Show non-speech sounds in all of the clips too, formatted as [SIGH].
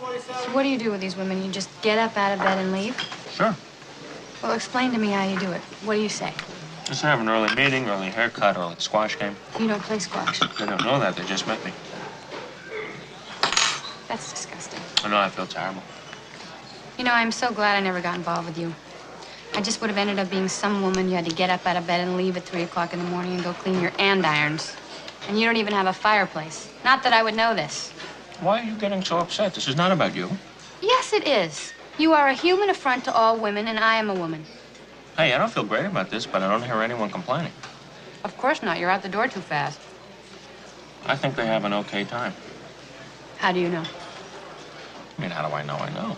So what do you do with these women? You just get up out of bed and leave? Sure. Well, explain to me how you do it. What do you say? Just have an early meeting, early haircut, early squash game. You don't play squash. They don't know that. They just met me. That's disgusting. I know I feel terrible. You know, I'm so glad I never got involved with you. I just would have ended up being some woman you had to get up out of bed and leave at 3 o'clock in the morning and go clean your andirons. And you don't even have a fireplace. Not that I would know this. Why are you getting so upset? This is not about you. Yes, it is. You are a human affront to all women, and I am a woman. Hey, I don't feel great about this, but I don't hear anyone complaining. Of course not. You're out the door too fast. I think they have an okay time. How do you know? I mean, how do I know I know?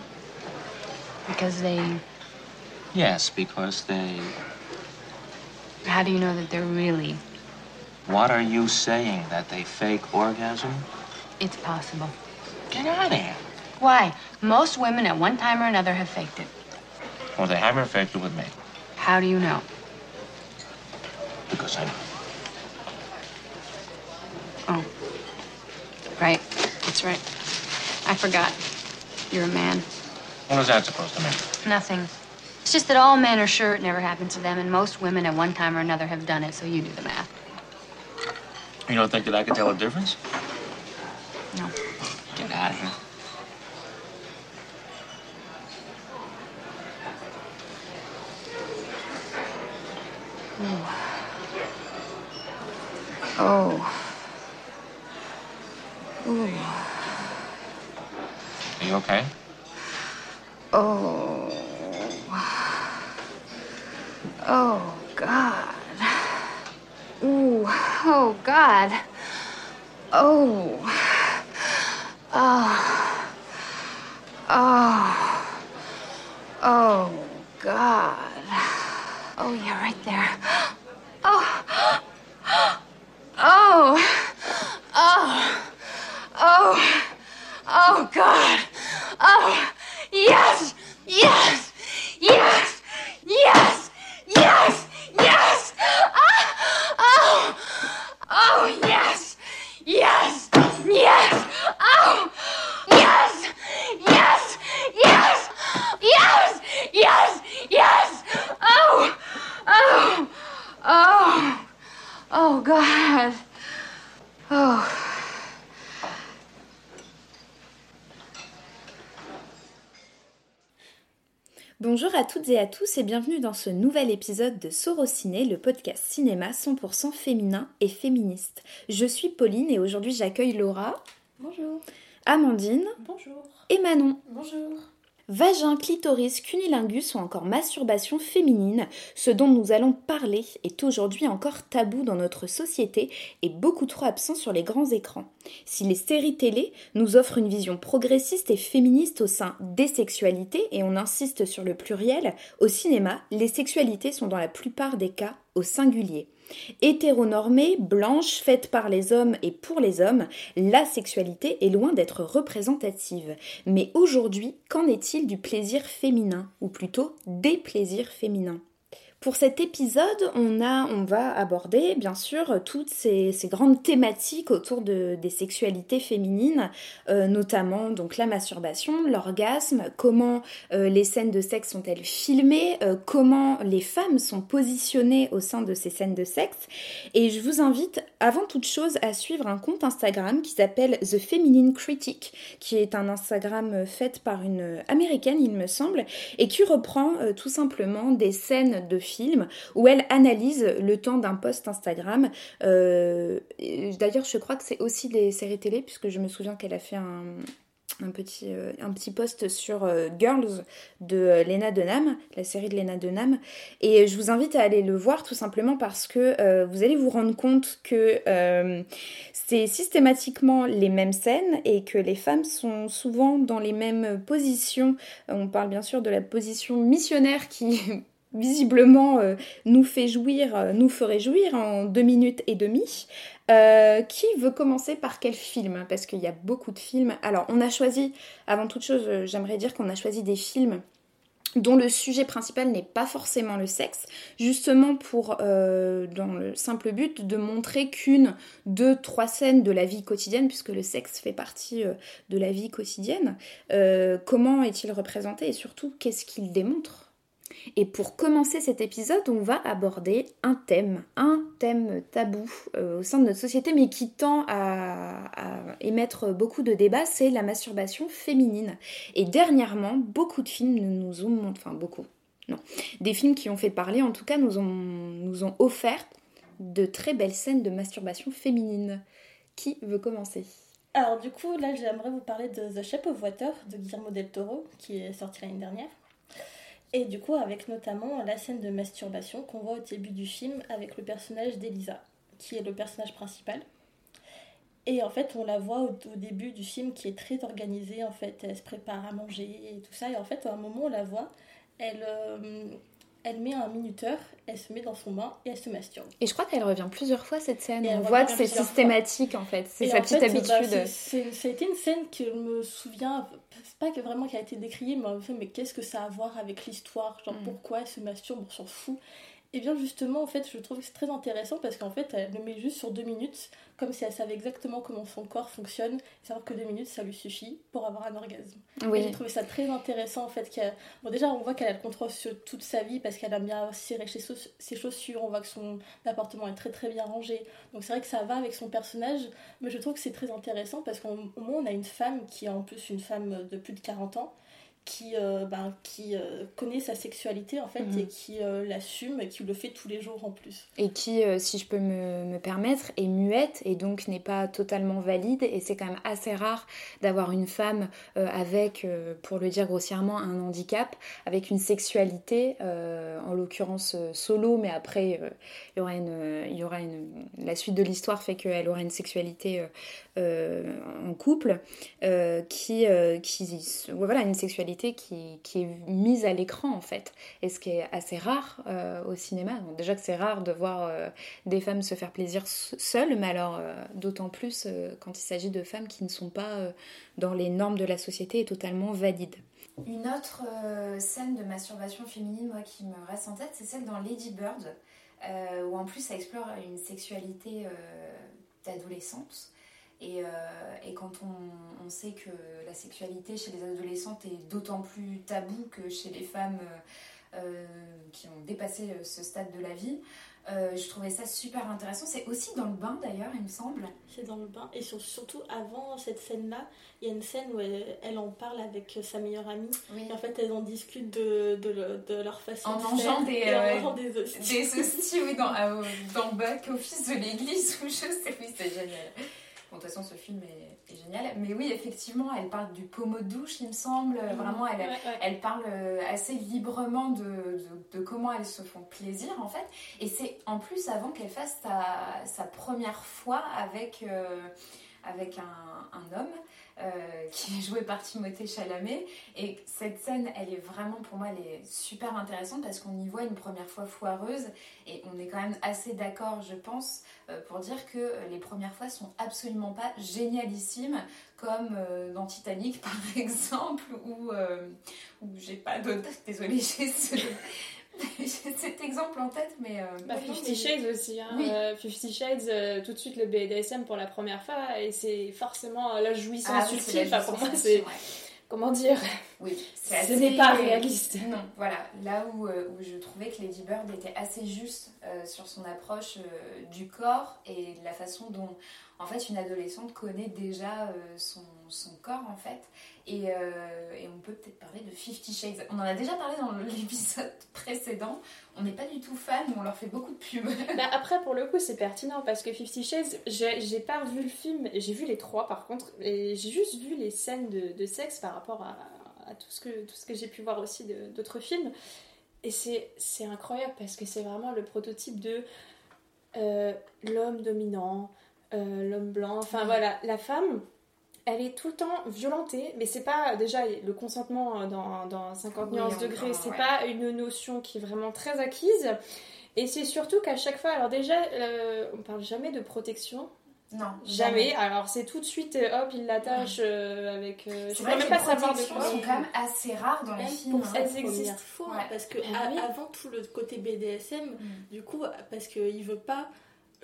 Because they. Yes, because they. How do you know that they're really. What are you saying? That they fake orgasm? It's possible. Get out of here. Why? Most women at one time or another have faked it. Well, they haven't faked it with me. How do you know? Because I know. Oh. Right. That's right. I forgot. You're a man. What is that supposed to mean? Nothing. It's just that all men are sure it never happened to them, and most women at one time or another have done it, so you do the math. You don't think that I could tell a difference? No. Get out of here. Oh. Ooh. Are you okay? Oh. Oh, God. Ooh. Oh, God. Oh. Oh. Oh. Oh, God. Oh, yeah, right there. Oh. Oh. Oh. Oh. Oh, God. Oh. Yes. Yes. Yes. Yes. Yes. Bonjour à toutes et à tous et bienvenue dans ce nouvel épisode de Sorociné, le podcast cinéma 100% féminin et féministe. Je suis Pauline et aujourd'hui j'accueille Laura. Bonjour. Amandine. Bonjour. Et Manon. Bonjour. Vagin, clitoris, cunilingus ou encore masturbation féminine, ce dont nous allons parler est aujourd'hui encore tabou dans notre société et beaucoup trop absent sur les grands écrans. Si les séries télé nous offrent une vision progressiste et féministe au sein des sexualités, et on insiste sur le pluriel, au cinéma, les sexualités sont dans la plupart des cas au singulier. Hétéronormée, blanche, faite par les hommes et pour les hommes, la sexualité est loin d'être représentative. Mais aujourd'hui, qu'en est-il du plaisir féminin, ou plutôt des plaisirs féminins? Pour cet épisode, on, a, on va aborder bien sûr toutes ces, grandes thématiques autour de, des sexualités féminines, euh, notamment donc la masturbation, l'orgasme, comment euh, les scènes de sexe sont-elles filmées, euh, comment les femmes sont positionnées au sein de ces scènes de sexe. Et je vous invite avant toute chose à suivre un compte Instagram qui s'appelle The Feminine Critic, qui est un Instagram fait par une américaine il me semble, et qui reprend tout simplement des scènes de film où elle analyse le temps d'un post Instagram. Euh, D'ailleurs, je crois que c'est aussi des séries télé, puisque je me souviens qu'elle a fait un, euh, petit post sur euh, Girls de Lena Dunham, la série de Lena Dunham. Et je vous invite à aller le voir tout simplement parce que vous allez vous rendre compte que c'est systématiquement les mêmes scènes et que les femmes sont souvent dans les mêmes positions. On parle bien sûr de la position missionnaire qui visiblement euh, nous fait jouir, euh, nous ferait jouir en deux minutes et demie. Euh, qui veut commencer par quel film? Parce qu'il y a beaucoup de films. Alors, on a choisi, avant toute chose, j'aimerais dire qu'on a choisi des films dont le sujet principal n'est pas forcément le sexe, justement pour, dans le simple but de montrer qu'une, deux, trois scènes de la vie quotidienne, puisque le sexe fait partie de la vie quotidienne, comment est-il représenté et surtout qu'est-ce qu'il démontre? Et pour commencer cet épisode, on va aborder un thème, un thème tabou au sein de notre société, mais qui tend à, émettre beaucoup de débats, c'est la masturbation féminine. Et dernièrement, beaucoup de films nous ont montré, enfin beaucoup, non, des films qui ont fait parler, en tout cas, nous ont, nous offert de très belles scènes de masturbation féminine. Qui veut commencer? Alors du coup, là, j'aimerais vous parler de The Shape of Water de Guillermo del Toro, qui est sorti l'année dernière. Et du coup, avec notamment la scène de masturbation qu'on voit au début du film avec le personnage d'Elisa, qui est le personnage principal. Et en fait, on la voit au, début du film qui est très organisée. En fait, elle se prépare à manger et tout ça. Et en fait, à un moment, on la voit, elle, euh, elle met un minuteur, elle se met dans son bain et elle se masturbe. Et je crois qu'elle revient plusieurs fois cette scène. On voit que c'est systématique fois. en fait. C'est sa petite fait, habitude. Bah, ça a été une scène que je me souviens, pas que vraiment qui a été décriée, mais en fait, mais qu'est-ce que ça a à voir avec l'histoire? Genre mm. pourquoi elle se masturbe, on s'en fout. Et bien justement, en fait, je trouve que c'est très intéressant parce qu'en fait, elle le met juste sur deux minutes, comme si elle savait exactement comment son corps fonctionne, et savoir que deux minutes, ça lui suffit pour avoir un orgasme. Oui. J'ai trouvé ça très intéressant, en fait. Bon, déjà, on voit qu'elle a le contrôle sur toute sa vie parce qu'elle a bien serré ses chaussures, on voit que son appartement est très très bien rangé. Donc c'est vrai que ça va avec son personnage, mais je trouve que c'est très intéressant parce qu'au moins, on a une femme qui est en plus une femme de plus de 40 ans, qui, euh, ben, qui euh, connaît sa sexualité en fait Mhm. et qui euh, l'assume et qui le fait tous les jours en plus. Et qui, si je peux me, me permettre, est muette et donc n'est pas totalement valide. Et c'est quand même assez rare d'avoir une femme avec, pour le dire grossièrement, un handicap, avec une sexualité, en l'occurrence solo, mais après il y aura une, y aura une, la suite de l'histoire fait qu'elle aura une sexualité en couple, qui, qui, voilà, une sexualité qui, est mise à l'écran en fait. Et ce qui est assez rare euh, au cinéma. Donc, déjà que c'est rare de voir euh, des femmes se faire plaisir seules, mais alors euh, d'autant plus quand il s'agit de femmes qui ne sont pas dans les normes de la société et totalement valides. Une autre scène de masturbation féminine moi, qui me reste en tête, c'est celle dans Lady Bird, où en plus ça explore une sexualité d'adolescente. Et, euh, et, quand on, on, sait que la sexualité chez les adolescentes est d'autant plus tabou que chez les femmes euh, euh, qui ont dépassé ce stade de la vie, euh, je trouvais ça super intéressant. C'est aussi dans le bain d'ailleurs, il me semble. C'est dans le bain. Et sur, surtout avant cette scène-là, il y a une scène où elle, elle, en parle avec sa meilleure amie. Oui. Et en fait, elles en discutent de, de, de leur façon en de mangeant faire. des, [LAUGHS] en mangeant des hosties. Des hosties, oui, dans, [LAUGHS] euh, dans le bac office de l'église [LAUGHS] où je sais, oui, c'est génial. Bon, de toute façon, ce film est, est, génial. Mais oui, effectivement, elle parle du pommeau de douche, il me semble. Mmh. Vraiment, elle, ouais, ouais. elle parle euh, assez librement de, de, de, comment elles se font plaisir, en fait. Et c'est en plus avant qu'elle fasse sa, sa, première fois avec, euh, avec un, un homme. Euh, qui [LAUGHS] est joué par Timothée Chalamet. Et cette scène, elle est vraiment, pour moi, elle est super intéressante parce qu'on y voit une première fois foireuse et on est quand même assez d'accord, je pense, euh, pour dire que les premières fois sont absolument pas génialissimes, comme euh, dans Titanic, [LAUGHS] par exemple, euh, où j'ai pas d'autres. Désolée, [LAUGHS] j'ai ce. [LAUGHS] J'ai cet exemple en tête, mais. Euh, bah, Fifty Shades aussi. Hein. Oui. Euh, Fifty Shades, euh, tout de suite le BDSM pour la première fois, et c'est forcément la jouissance ah, ultime. Enfin, pour moi, c'est. Ouais. Comment dire Oui, ce assez... n'est pas réaliste. Non, voilà. Là où, euh, où, je trouvais que Lady Bird était assez juste euh, sur son approche euh, du corps et de la façon dont, en fait, une adolescente connaît déjà euh, son, son, corps, en fait. Et, euh, et on peut peut-être parler de Fifty Shades. On en a déjà parlé dans [LAUGHS] l'épisode précédent. On n'est pas du tout fan, on leur fait beaucoup de pub. [LAUGHS] bah après, pour le coup, c'est pertinent parce que Fifty Shades, j'ai pas vu le film, j'ai vu les trois par contre, et j'ai juste vu les scènes de, de sexe par rapport à, à, tout ce que, tout ce que j'ai pu voir aussi d'autres films. Et c'est incroyable parce que c'est vraiment le prototype de euh, l'homme dominant, euh, l'homme blanc, enfin voilà, la femme elle est tout le temps violentée, mais c'est pas déjà le consentement dans, dans 50 oui, nuances degrés, c'est ouais. pas une notion qui est vraiment très acquise. Et c'est surtout qu'à chaque fois, alors déjà, euh, on parle jamais de protection. Non. Jamais. Alors c'est tout de suite, euh, hop, il l'attache euh, avec. euh, je ne même pas savoir de protections quoi. sont quand même assez rares dans les Même films. pour hein. Elles existent. faux, hein, Ouais. parce que Ah oui. avant tout le côté BDSM, Mm. du coup, parce qu'il veut pas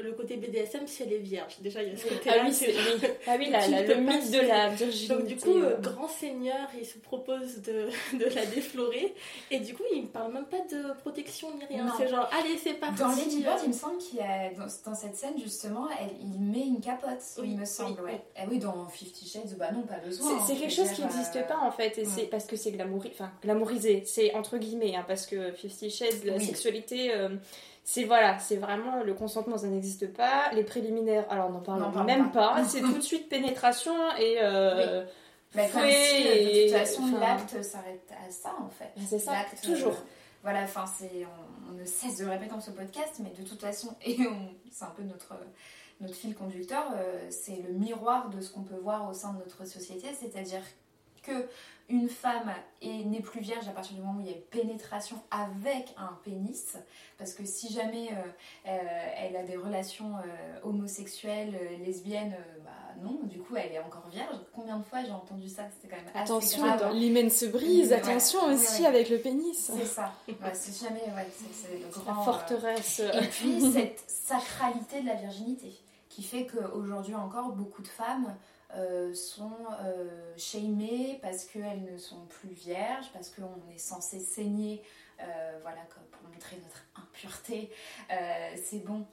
le côté BDSM, c'est les vierges. Déjà, il y a ce Ah côté-là. oui, que- c'est oui. [LAUGHS] Ah oui, la- ne le mythe de la Donc virginité. du coup, euh, grand seigneur, il se propose de, [LAUGHS] de la déflorer. Et du coup, il ne parle même pas de protection ni rien. C'est genre, allez, c'est parti. Dans Lady Bird, euh, il me semble qu'il y a dans, dans cette scène justement, elle, il met une capote, Oui, il me semble. oui, ouais. Ah oui, dans Fifty Shades, bah non, pas besoin. C'est quelque chose qui n'existe euh, pas en fait, et ouais. c'est parce que c'est glamouri... enfin, glamourisé, c'est entre guillemets, hein, parce que Fifty Shades, la Oui. sexualité, euh, c'est voilà, c'est vraiment le consentement, ça n'existe pas. Les préliminaires, alors on n'en parle même pas. pas, [LAUGHS] c'est tout de suite pénétration et euh, comme si, euh, de toute façon, enfin, l'acte s'arrête à ça en fait. C'est ça, L'acte, toujours. euh, voilà, enfin, c'est, on, on ne cesse de le répéter dans ce podcast, mais de toute façon, [LAUGHS] et c'est un peu notre, notre fil conducteur, euh, c'est le miroir de ce qu'on peut voir au sein de notre société, c'est-à-dire que une femme est- n'est plus vierge à partir du moment où il y a une pénétration avec un pénis, parce que si jamais euh, euh, elle a des relations euh, homosexuelles, lesbiennes, bah non, du coup elle est encore vierge. Combien de fois j'ai entendu ça? C'était quand même assez attention, grave. l'hymen se brise, attention aussi avec le pénis. C'est ça. C'est jamais, c'est, c'est le La euh, forteresse. Et puis cette sacralité de la virginité, qui fait qu'aujourd'hui encore, beaucoup de femmes euh, sont euh, shamées parce qu'elles ne sont plus vierges, parce qu'on est censé saigner, euh, voilà, comme pour montrer notre impureté. Euh, c'est bon,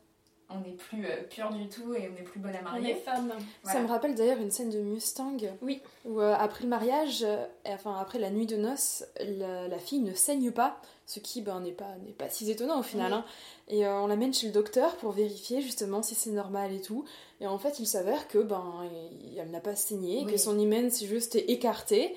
on n'est plus euh, pur du tout et on n'est plus bonne à On marier. est femmes. Voilà. Ça me rappelle d'ailleurs une scène de Mustang. Oui. Où euh, après le mariage, euh, et enfin après la nuit de noces, la, la fille ne saigne pas, ce qui ben, n'est pas, n'est pas si étonnant au final. Hein. Et euh, on l'amène chez le docteur pour vérifier justement si c'est normal et tout. Et en fait, il s'avère que ben elle n'a pas saigné, Oui. que son hymen s'est juste écarté.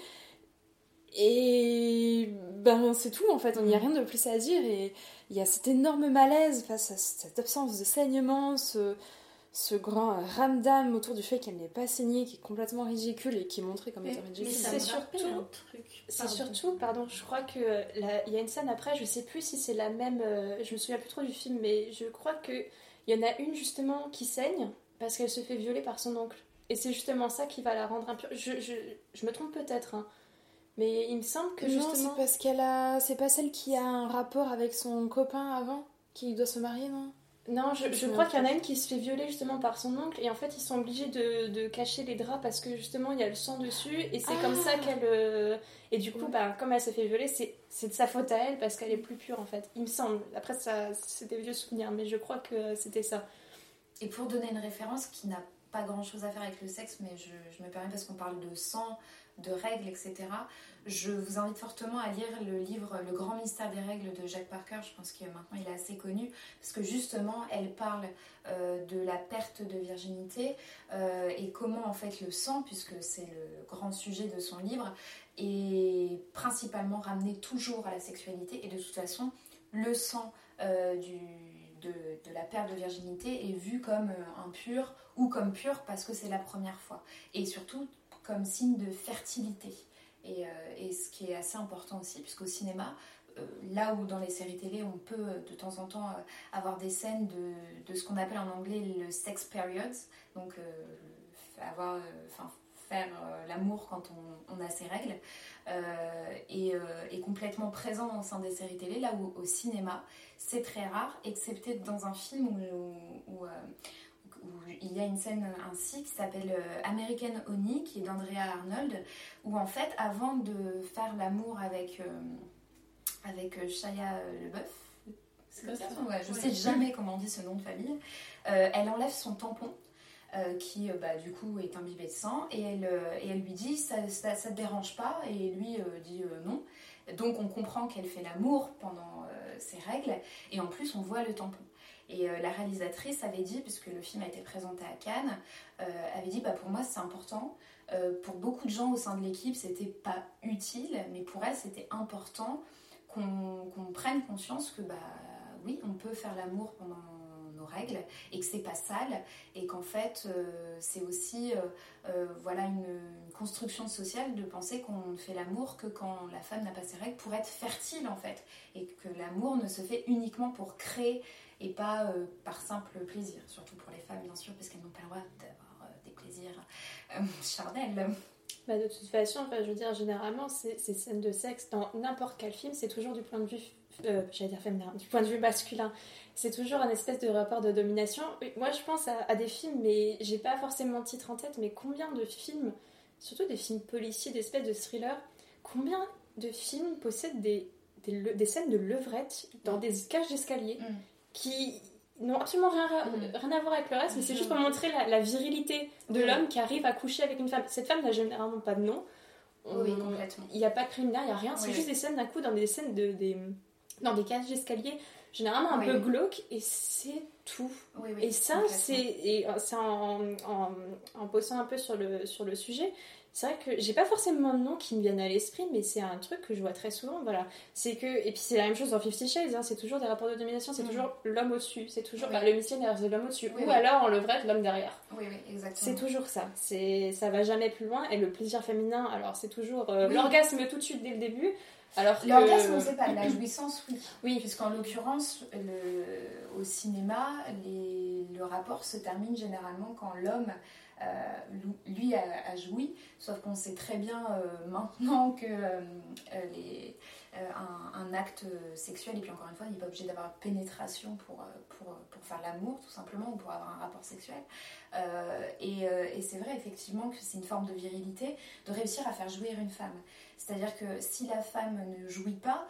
Et ben c'est tout en fait, il n'y a Mhm. rien de plus à dire. Et il y a cet énorme malaise face à cette absence de saignement, ce, ce grand ramdam autour du fait qu'elle n'est pas saignée, qui est complètement ridicule et qui est montré comme Mais- étant Mais ridicule. ça C'est surtout, un truc. c'est Pardon. surtout, pardon, je crois que la- il y a une scène après, je sais plus si c'est la même, euh, je me souviens plus trop du film, mais je crois que il y en a une justement qui saigne parce qu'elle se fait violer par son oncle. Et c'est justement ça qui va la rendre impure. Je, je, je me trompe peut-être, hein. mais il me semble que non, justement. c'est parce qu'elle a. C'est pas celle qui a un rapport avec son copain avant Qui doit se marier, non? Non, je, crois qu'il y en a une qui se fait violer justement par son oncle et en fait ils sont obligés de, de cacher les draps parce que justement il y a le sang dessus et c'est comme ça Ah. qu'elle... euh, Et du coup, bah, comme elle s'est fait violer, c'est c'est de sa faute à elle parce qu'elle est plus pure en fait. Il me semble. Après, ça, c'est des vieux souvenirs, mais je crois que c'était ça. Et pour donner une référence qui n'a pas grand chose à faire avec le sexe, mais je, je me permets parce qu'on parle de sang, de règles, etc. Je vous invite fortement à lire le livre Le grand mystère des règles de Jacques Parker. Je pense que maintenant il est assez connu parce que justement elle parle euh, de la perte de virginité euh, et comment en fait le sang, puisque c'est le grand sujet de son livre, est principalement ramené toujours à la sexualité et de toute façon le sang euh, de, la perte de virginité est vu comme impur ou comme pur parce que c'est la première fois et surtout comme signe de fertilité. Et, euh, et ce qui est assez important aussi puisqu'au cinéma euh, là où dans les séries télé on peut euh, de temps en temps avoir des scènes de, de ce qu'on appelle en anglais le sex periods donc avoir enfin faire l'amour quand on, a ses règles et est complètement présent au sein des séries télé là où au cinéma c'est très rare excepté dans un film où, où- où il y a une scène ainsi qui s'appelle euh, American Honey qui est d'Andrea Arnold où en fait avant de faire l'amour avec euh, avec euh, Shia euh, LeBeouf c'est comme ça ouais, je Ouais. sais jamais comment on dit ce nom de famille euh, elle enlève son tampon euh, qui bah, du coup est imbibé de sang et elle, et elle lui dit ça, ça, ça te dérange pas et lui dit non donc on comprend qu'elle fait l'amour pendant ses règles et en plus on voit le tampon et euh, la réalisatrice avait dit, puisque le film a été présenté à Cannes, euh, avait dit bah, pour moi c'est important. Euh, pour beaucoup de gens au sein de l'équipe, c'était pas utile, mais pour elle c'était important qu'on prenne conscience que bah oui, on peut faire l'amour pendant nos règles et que c'est pas sale et qu'en fait c'est aussi voilà une, une construction sociale de penser qu'on ne fait l'amour que quand la femme n'a pas ses règles pour être fertile en fait et que l'amour ne se fait uniquement pour créer et pas euh, par simple plaisir, surtout pour les femmes bien sûr parce qu'elles n'ont pas le droit d'avoir euh, des plaisirs euh, [LAUGHS] charnels. Bah, de toute façon, enfin, je veux dire, généralement, ces, ces scènes de sexe, dans n'importe quel film, c'est toujours du point de vue, euh, j'allais dire féminin, du point de vue masculin. C'est toujours un espèce de rapport de domination. Moi, je pense à, à des films, mais j'ai pas forcément le titre en tête, mais combien de films, surtout des films policiers, des espèces de thrillers, combien de films possèdent des, des, scènes de levrette dans des cages d'escalier? Mm. Qui n'ont absolument rien, à- Mm. rien à voir avec le reste, mais c'est juste pour montrer la, la virilité de Oui. l'homme qui arrive à coucher avec une femme. Cette femme n'a généralement pas de nom. Oui, complètement. Il n'y a pas de préliminaire, il n'y a rien. C'est Oui, juste des scènes d'un coup dans des scènes de, des, dans des cages d'escalier, généralement un Oui. peu glauques, et c'est tout. Et ça, complètement. c'est et, euh, c'est en, en, en bossant un peu sur le, sur le sujet. C'est vrai que j'ai pas forcément de nom qui me viennent à l'esprit, mais c'est un truc que je vois très souvent. Voilà, c'est que et puis c'est la même chose dans Fifty Shades. hein, c'est toujours des rapports de domination. C'est Mm. toujours l'homme au-dessus. C'est toujours Oui. bah, le missionnaire, c'est l'homme au-dessus. Oui, Ou oui. alors en levrette, l'homme derrière. Oui, oui, exactement. C'est toujours ça. C'est ça va jamais plus loin. Et le plaisir féminin, alors c'est toujours euh, l'orgasme tout de suite dès le début. Alors que L'orgasme, on ne sait pas. La jouissance, oui. Oui. Puisqu'en l'occurrence, le- au cinéma, les- le rapport se termine généralement quand l'homme, lui, a, joui. Sauf qu'on sait très bien euh, maintenant que euh, euh, euh, un, acte sexuel, et puis encore une fois, il n'est pas obligé d'avoir pénétration pour, euh, faire l'amour, tout simplement, ou pour avoir un rapport sexuel. Euh, et euh, c'est vrai, effectivement, que c'est une forme de virilité de réussir à faire jouir une femme. C'est-à-dire que si la femme ne jouit pas,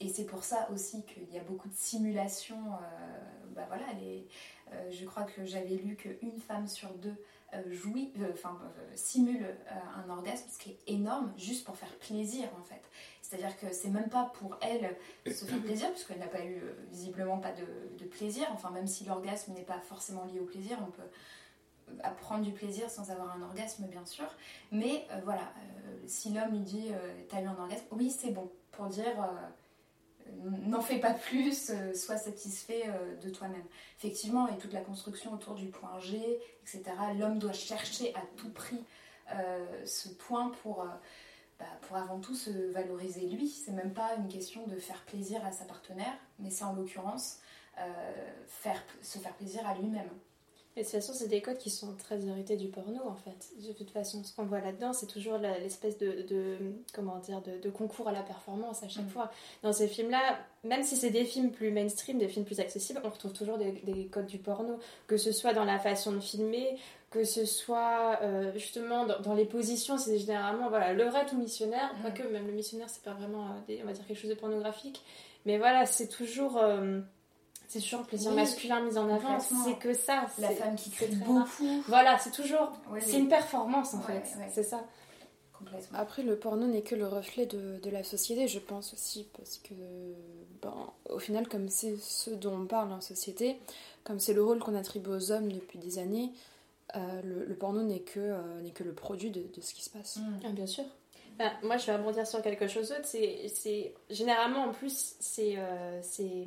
et c'est pour ça aussi qu'il y a beaucoup de simulations, euh, bah voilà, euh, je crois que j'avais lu qu'une femme sur deux euh, jouit, euh, enfin euh, simule euh, un orgasme, ce qui est énorme, juste pour faire plaisir en fait. C'est-à-dire que c'est même pas pour elle se faire plaisir, puisqu'elle n'a pas eu euh, visiblement pas de, plaisir, enfin même si l'orgasme n'est pas forcément lié au plaisir, on peut à prendre du plaisir sans avoir un orgasme, bien sûr. Mais euh, voilà, euh, si l'homme lui dit euh, T'as eu un orgasme Oui, c'est bon. Pour dire euh, N'en fais pas plus, euh, sois satisfait euh, de toi-même. Effectivement, et toute la construction autour du point G, etc., l'homme doit chercher à tout prix euh, ce point pour. bah, pour avant tout se valoriser lui, c'est même pas une question de faire plaisir à sa partenaire, mais c'est en l'occurrence se faire plaisir à lui-même. Et de toute façon, c'est des codes qui sont très hérités du porno, en fait. De toute façon, ce qu'on voit là-dedans, c'est toujours l'espèce de, de- comment dire, de, de concours à la performance à chaque Mm. fois. Dans ces films-là, même si c'est des films plus mainstream, des films plus accessibles, on retrouve toujours des, des codes du porno, que ce soit dans la façon de filmer, que ce soit euh, justement dans, dans les positions, c'est généralement voilà, levrette ou missionnaire, Mm. quoique même le missionnaire, c'est pas vraiment, euh, des- on va dire, quelque chose de pornographique. Mais voilà, c'est toujours... euh, c'est toujours le plaisir Oui, masculin mis en avant, c'est que ça. La femme qui crie rare. beaucoup. Voilà, c'est toujours. C'est une performance en Ouais, fait. ouais. C'est ça. complètement. Après, le porno n'est que le reflet de, de la société, je pense aussi, parce que, ben, au final, comme c'est ce dont on parle en société, comme c'est le rôle qu'on attribue aux hommes depuis des années, euh, le, le porno n'est que, euh, n'est que le produit de, de ce qui se passe. Mm. Ah, bien sûr. Ben, moi, je vais rebondir sur quelque chose d'autre. C'est, généralement en plus, c'est, euh, c'est,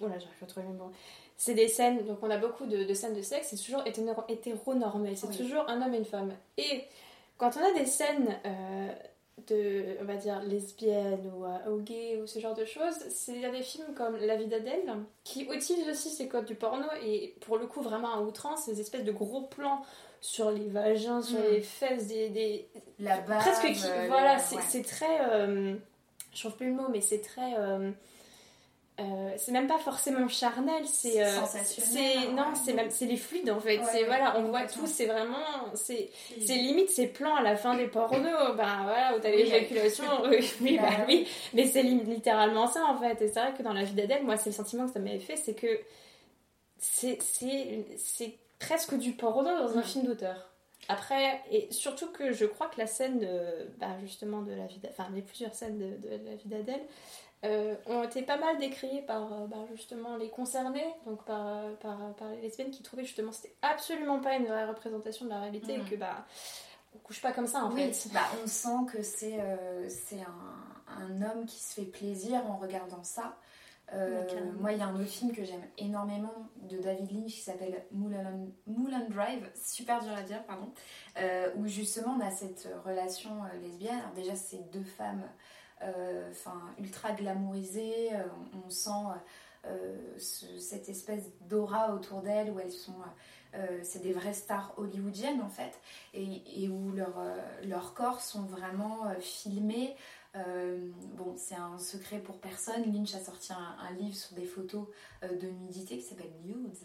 oh là, j'arrive pas à trouver le mot. C'est des scènes. Donc, on a beaucoup de, de scènes de sexe. C'est toujours hétéro- hétéronormé. C'est Oui. toujours un homme et une femme. Et quand on a des scènes euh, de, on va dire lesbiennes ou, euh, ou gays ou ce genre de choses, c'est il y a des films comme La vie d'Adèle qui utilisent aussi ces codes du porno et pour le coup vraiment à outrance, ces espèces de gros plans sur les vagins, sur Mm. les fesses, des, des, La base. presque qui, euh, voilà c'est ouais. très euh, je trouve plus le mot mais c'est très euh, euh, c'est même pas forcément charnel c'est Sensationnel, c'est non ouais. c'est même c'est les fluides en fait Ouais, c'est voilà on voit tout c'est vraiment c'est c'est limite ces plans à la fin des pornos ben voilà où t'as l'éjaculation [LAUGHS] oui, oui, bah Bah oui mais c'est littéralement ça en fait et c'est vrai que dans la vie d'Adèle moi c'est le sentiment que ça m'avait fait c'est que c'est c'est presque du porno dans un Mm. film d'auteur après, et surtout que je crois que la scène, de, bah, justement, de la vie enfin, les plusieurs scènes de, de la vie d'Adèle euh, ont été pas mal décriées par euh, bah, justement les concernés, donc par, euh, par, par les lesbiennes qui trouvaient justement que c'était absolument pas une vraie représentation de la réalité et que bah on couche pas comme ça en Oui, fait. bah, on sent que c'est euh, c'est un, un homme qui se fait plaisir en regardant ça. Euh, moi, il y a un autre film que j'aime énormément de David Lynch qui s'appelle Mulholland, Mulholland Drive, super dur à dire, pardon, euh, où justement on a cette relation euh, lesbienne. Alors déjà, c'est deux femmes euh, ultra glamourisées, on, sent ce- cette espèce d'aura autour d'elles où elles sont. c'est des vraies stars hollywoodiennes en fait, et, et où leurs leurs corps sont vraiment filmés euh, bon, c'est un secret pour personne. Lynch a sorti un, livre sur des photos euh, de nudité qui s'appelle Nudes,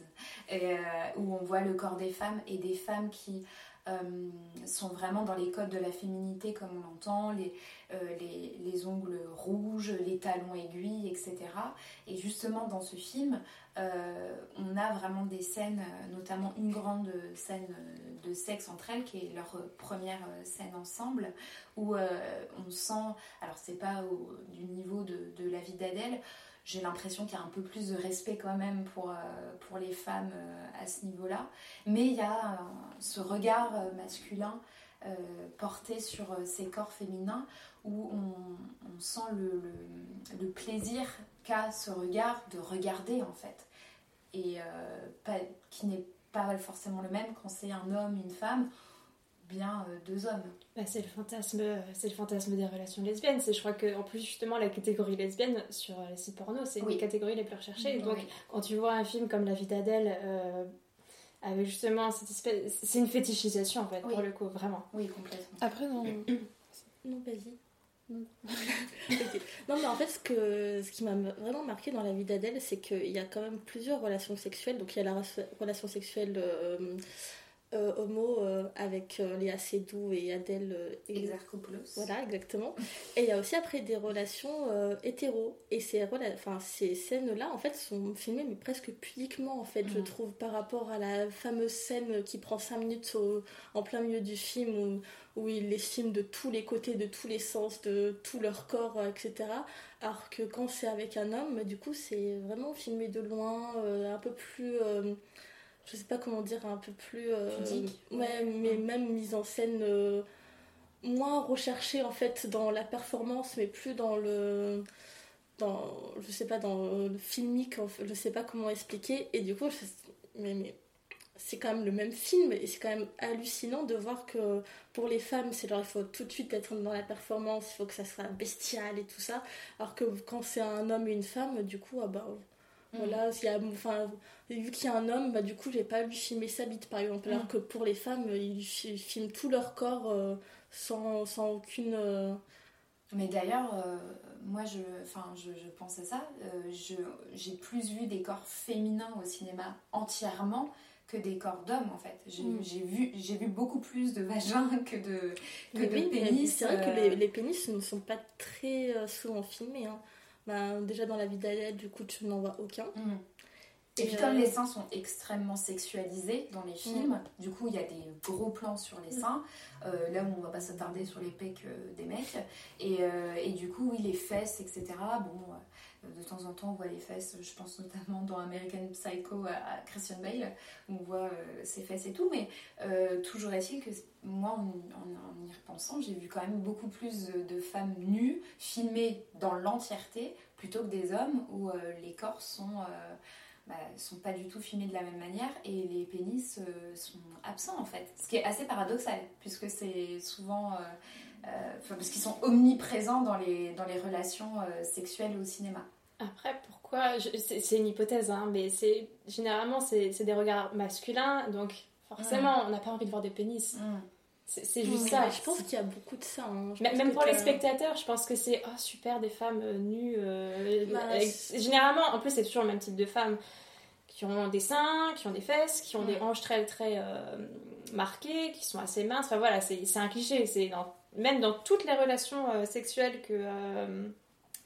euh, où on voit le corps des femmes et des femmes qui euh, sont vraiment dans les codes de la féminité comme on l'entend, les, euh, les, les ongles rouges, les talons aiguilles, etc. Et justement dans ce film, euh, on a vraiment des scènes, notamment une grande scène de sexe entre elles, qui est leur première scène ensemble, où on sent, alors c'est pas du niveau de la vie d'Adèle, j'ai l'impression qu'il y a un peu plus de respect quand même pour, euh, pour les femmes euh, à ce niveau-là, mais il y a euh, ce regard masculin porté sur ces corps féminins où on, sent le, plaisir qu'a ce regard de regarder en fait, et qui n'est pas forcément le même quand c'est un homme, une femme, bien euh, deux hommes. Bah, c'est le fantasme, c'est le fantasme des relations lesbiennes. C'est, je crois que en plus justement la catégorie lesbienne sur les sites porno, c'est une Oui. des catégories les plus recherchées. Donc Oui. quand tu vois un film comme La vie d'Adèle, euh, avec justement cette espèce, c'est une fétichisation en fait Oui. pour le coup, vraiment. Oui, complètement. Après, dans... [COUGHS] Non, vas-y. [LAUGHS] Non, mais en fait, ce, que, ce qui m'a vraiment marqué dans la vie d'Adèle, c'est qu'il y a quand même plusieurs relations sexuelles. Donc, il y a la relation sexuelle euh, euh, homo euh, avec euh, Léa Seydoux et Adèle. et- Exarchopoulos. Voilà, exactement. Et il y a aussi après des relations hétéros. Et ces, enfin, ces scènes-là, en fait, sont filmées, mais presque pudiquement, en fait, je Mhm. trouve, par rapport à la fameuse scène qui prend 5 minutes au- en plein milieu du film, où, où il les filme de tous les côtés, de tous les sens, de tout leur corps, etc. Alors que quand c'est avec un homme, du coup, c'est vraiment filmé de loin, un peu plus. Je sais pas comment dire, un peu plus. euh. Ouais, mais même mise en scène. euh, moins recherché en fait dans la performance mais plus dans le dans je sais pas dans le filmique en fait, je sais pas comment expliquer et du coup je- mais, mais c'est quand même le même film et c'est quand même hallucinant de voir que pour les femmes c'est genre il faut tout de suite être dans la performance il faut que ça soit bestial et tout ça alors que quand c'est un homme et une femme du coup ah bah voilà, s'il y a, enfin, vu qu'il y a un homme, bah, du coup, j'ai pas lui filmer sa bite, par exemple. Alors Mm. que pour les femmes, ils fi- filment tout leur corps euh, sans, sans aucune. euh, Mais d'ailleurs, euh, moi, je, je, je pense à ça. euh, j'ai plus vu des corps féminins au cinéma entièrement que des corps d'hommes, en fait. J'ai, Mm. vu, j'ai vu beaucoup plus de vagins [LAUGHS] que de, que de pénis. c'est vrai que euh, les, les pénis ne sont pas très euh, souvent filmés. hein. Bah, déjà dans la vie d'Adèle, du coup, tu n'en vois aucun. Mm. Et, Et puis euh, comme les seins sont extrêmement sexualisés dans les films, du coup il y a des gros plans sur les seins, euh, là où on va pas s'attarder sur les pecs euh, des mecs, et, euh, et du coup oui les fesses, etc. Bon, euh, de temps en temps on voit les fesses, je pense notamment dans American Psycho à, Christian Bale, où on voit euh, ses fesses et tout, mais euh, toujours est-il que moi en, y repensant, j'ai vu quand même beaucoup plus de, femmes nues filmées dans l'entièreté plutôt que des hommes où euh, les corps sont... bah, sont pas du tout filmés de la même manière et les pénis sont absents en fait. Ce qui est assez paradoxal puisque c'est souvent. parce qu'ils sont omniprésents dans les, dans les relations sexuelles au cinéma. Après, pourquoi C'est une hypothèse, hein, mais c'est généralement c'est des regards masculins, donc forcément on n'a pas envie de voir des pénis. C'est c'est juste Ouais, ça. Je pense qu'il y a beaucoup de ça. hein. Même pour les spectateurs, je pense que c'est oh, super des femmes euh, nues. euh, Bah, avec- c'est- généralement, en plus, c'est toujours le même type de femmes qui ont des seins, qui ont des fesses, qui ont des hanches très très euh, marquées, qui sont assez minces. Enfin voilà, c'est c'est un cliché. C'est dans- même dans toutes les relations euh, sexuelles que euh,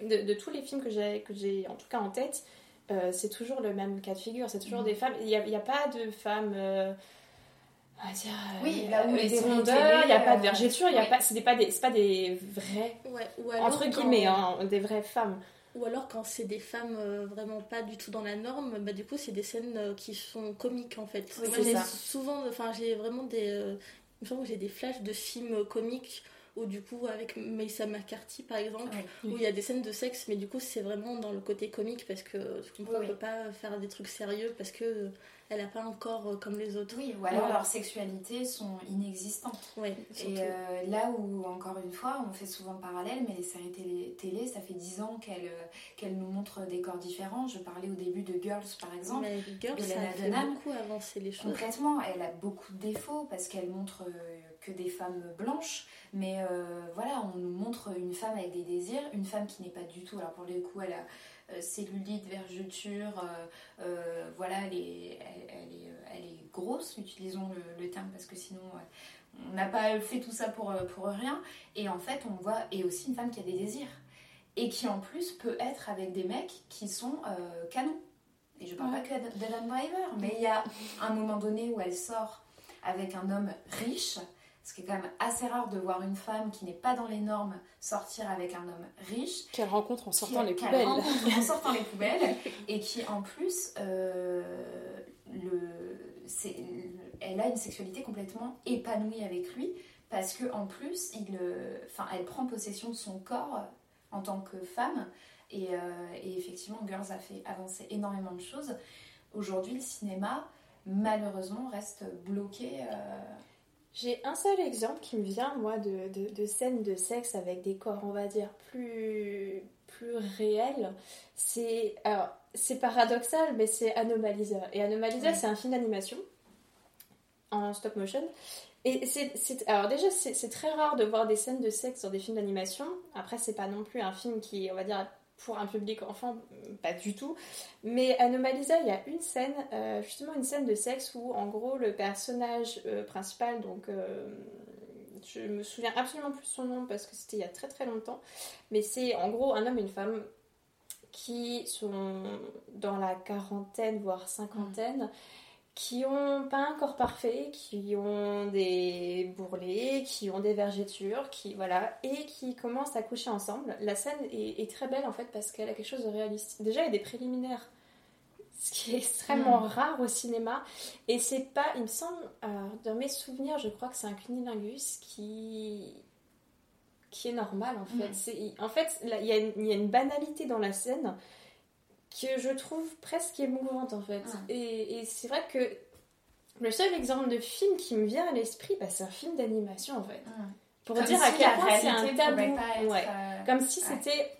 de, de tous les films que j'ai que j'ai en tout cas en tête. euh, c'est toujours le même cas de figure, c'est toujours Mhm. des femmes. Il n'y a, a pas de femmes, euh, on va dire, euh, Oui, là où des rondeurs, il n'y a pas de euh, vergeture, il y a pas, c'est des- pas des, c'est pas des Ouais, ou alors entre guillemets, hein, des vraies femmes. Ou alors quand c'est des femmes euh, vraiment pas du tout dans la norme, bah du coup c'est des scènes euh, qui sont comiques en fait. Oui, Moi j'ai souvent, enfin j'ai vraiment des, euh, j'ai des flashs de films comiques ou du coup avec Melissa McCarthy par exemple, Oui. où il y a des scènes de sexe, mais du coup c'est vraiment dans le côté comique parce que je comprends Oui, on peut pas faire des trucs sérieux parce que euh, elle a pas encore euh, comme les autres. Oui, ou alors Ouais. leurs sexualités sont inexistantes. Et euh, là où, encore une fois, on fait souvent le parallèle, mais les séries télé, télé ça fait 10 ans qu'elles qu'elles nous montrent des corps différents. Je parlais au début de Girls, par exemple. mais Girls, de ça a fait beaucoup avancer les choses. Concrètement, elle a beaucoup de défauts parce qu'elle montre euh, des femmes blanches, mais euh, voilà, on nous montre une femme avec des désirs, une femme qui n'est pas du tout. Alors pour le coup, elle a euh, cellulite, vergeture, euh, voilà, elle est, elle, est, elle est grosse, utilisons le, terme parce que sinon on n'a pas fait tout ça pour, pour rien. Et en fait, on voit, et aussi une femme qui a des désirs et qui en plus peut être avec des mecs qui sont canons. Et je parle pas que d'Adam Driver, mais il y a un moment donné où elle sort avec un homme riche, ce qui est quand même assez rare de voir une femme qui n'est pas dans les normes sortir avec un homme riche, Qu'elle rencontre en sortant les qu'elle poubelles. rencontre en sortant les poubelles, [LAUGHS] et qui en plus, euh, le, elle a une sexualité complètement épanouie avec lui, parce que en plus, il, euh, enfin, elle prend possession de son corps en tant que femme, et, euh, et effectivement, Girls a fait avancer énormément de choses. Aujourd'hui, le cinéma, malheureusement, reste bloqué. euh, J'ai un seul exemple qui me vient, moi, de, de, de scènes de sexe avec des corps, on va dire, plus, plus réels. C'est alors, c'est paradoxal, mais c'est Anomalisa. Et Anomalisa, c'est un film d'animation en stop motion. Et c'est, alors déjà, c'est, c'est très rare de voir des scènes de sexe dans des films d'animation. Après, c'est pas non plus un film qui, on va dire, pour un public enfant, pas du tout. Mais Anomalisa, il y a une scène, euh, justement une scène de sexe où, en gros, le personnage euh, principal, donc euh, je me souviens absolument plus de son nom parce que c'était il y a très très longtemps, mais c'est en gros un homme et une femme qui sont dans la quarantaine, voire cinquantaine, qui ont pas un corps parfait, qui ont des bourrelets, qui ont des vergetures, qui voilà, et qui commencent à coucher ensemble. La scène est, est très belle en fait parce qu'elle a quelque chose de réaliste. Déjà, il y a des préliminaires, ce qui est extrêmement rare au cinéma. Et c'est pas, il me semble, alors, dans mes souvenirs, je crois que c'est un cunilingus qui qui est normal en fait. Mm. C'est, en fait, y, il y a une banalité dans la scène que je trouve presque émouvante en fait. Mm. Et, et c'est vrai que le seul exemple de film qui me vient à l'esprit, bah, c'est un film d'animation en fait. Pour Comme dire à si quel la point c'est un tabou. être, Ouais. euh, Comme si ouais. c'était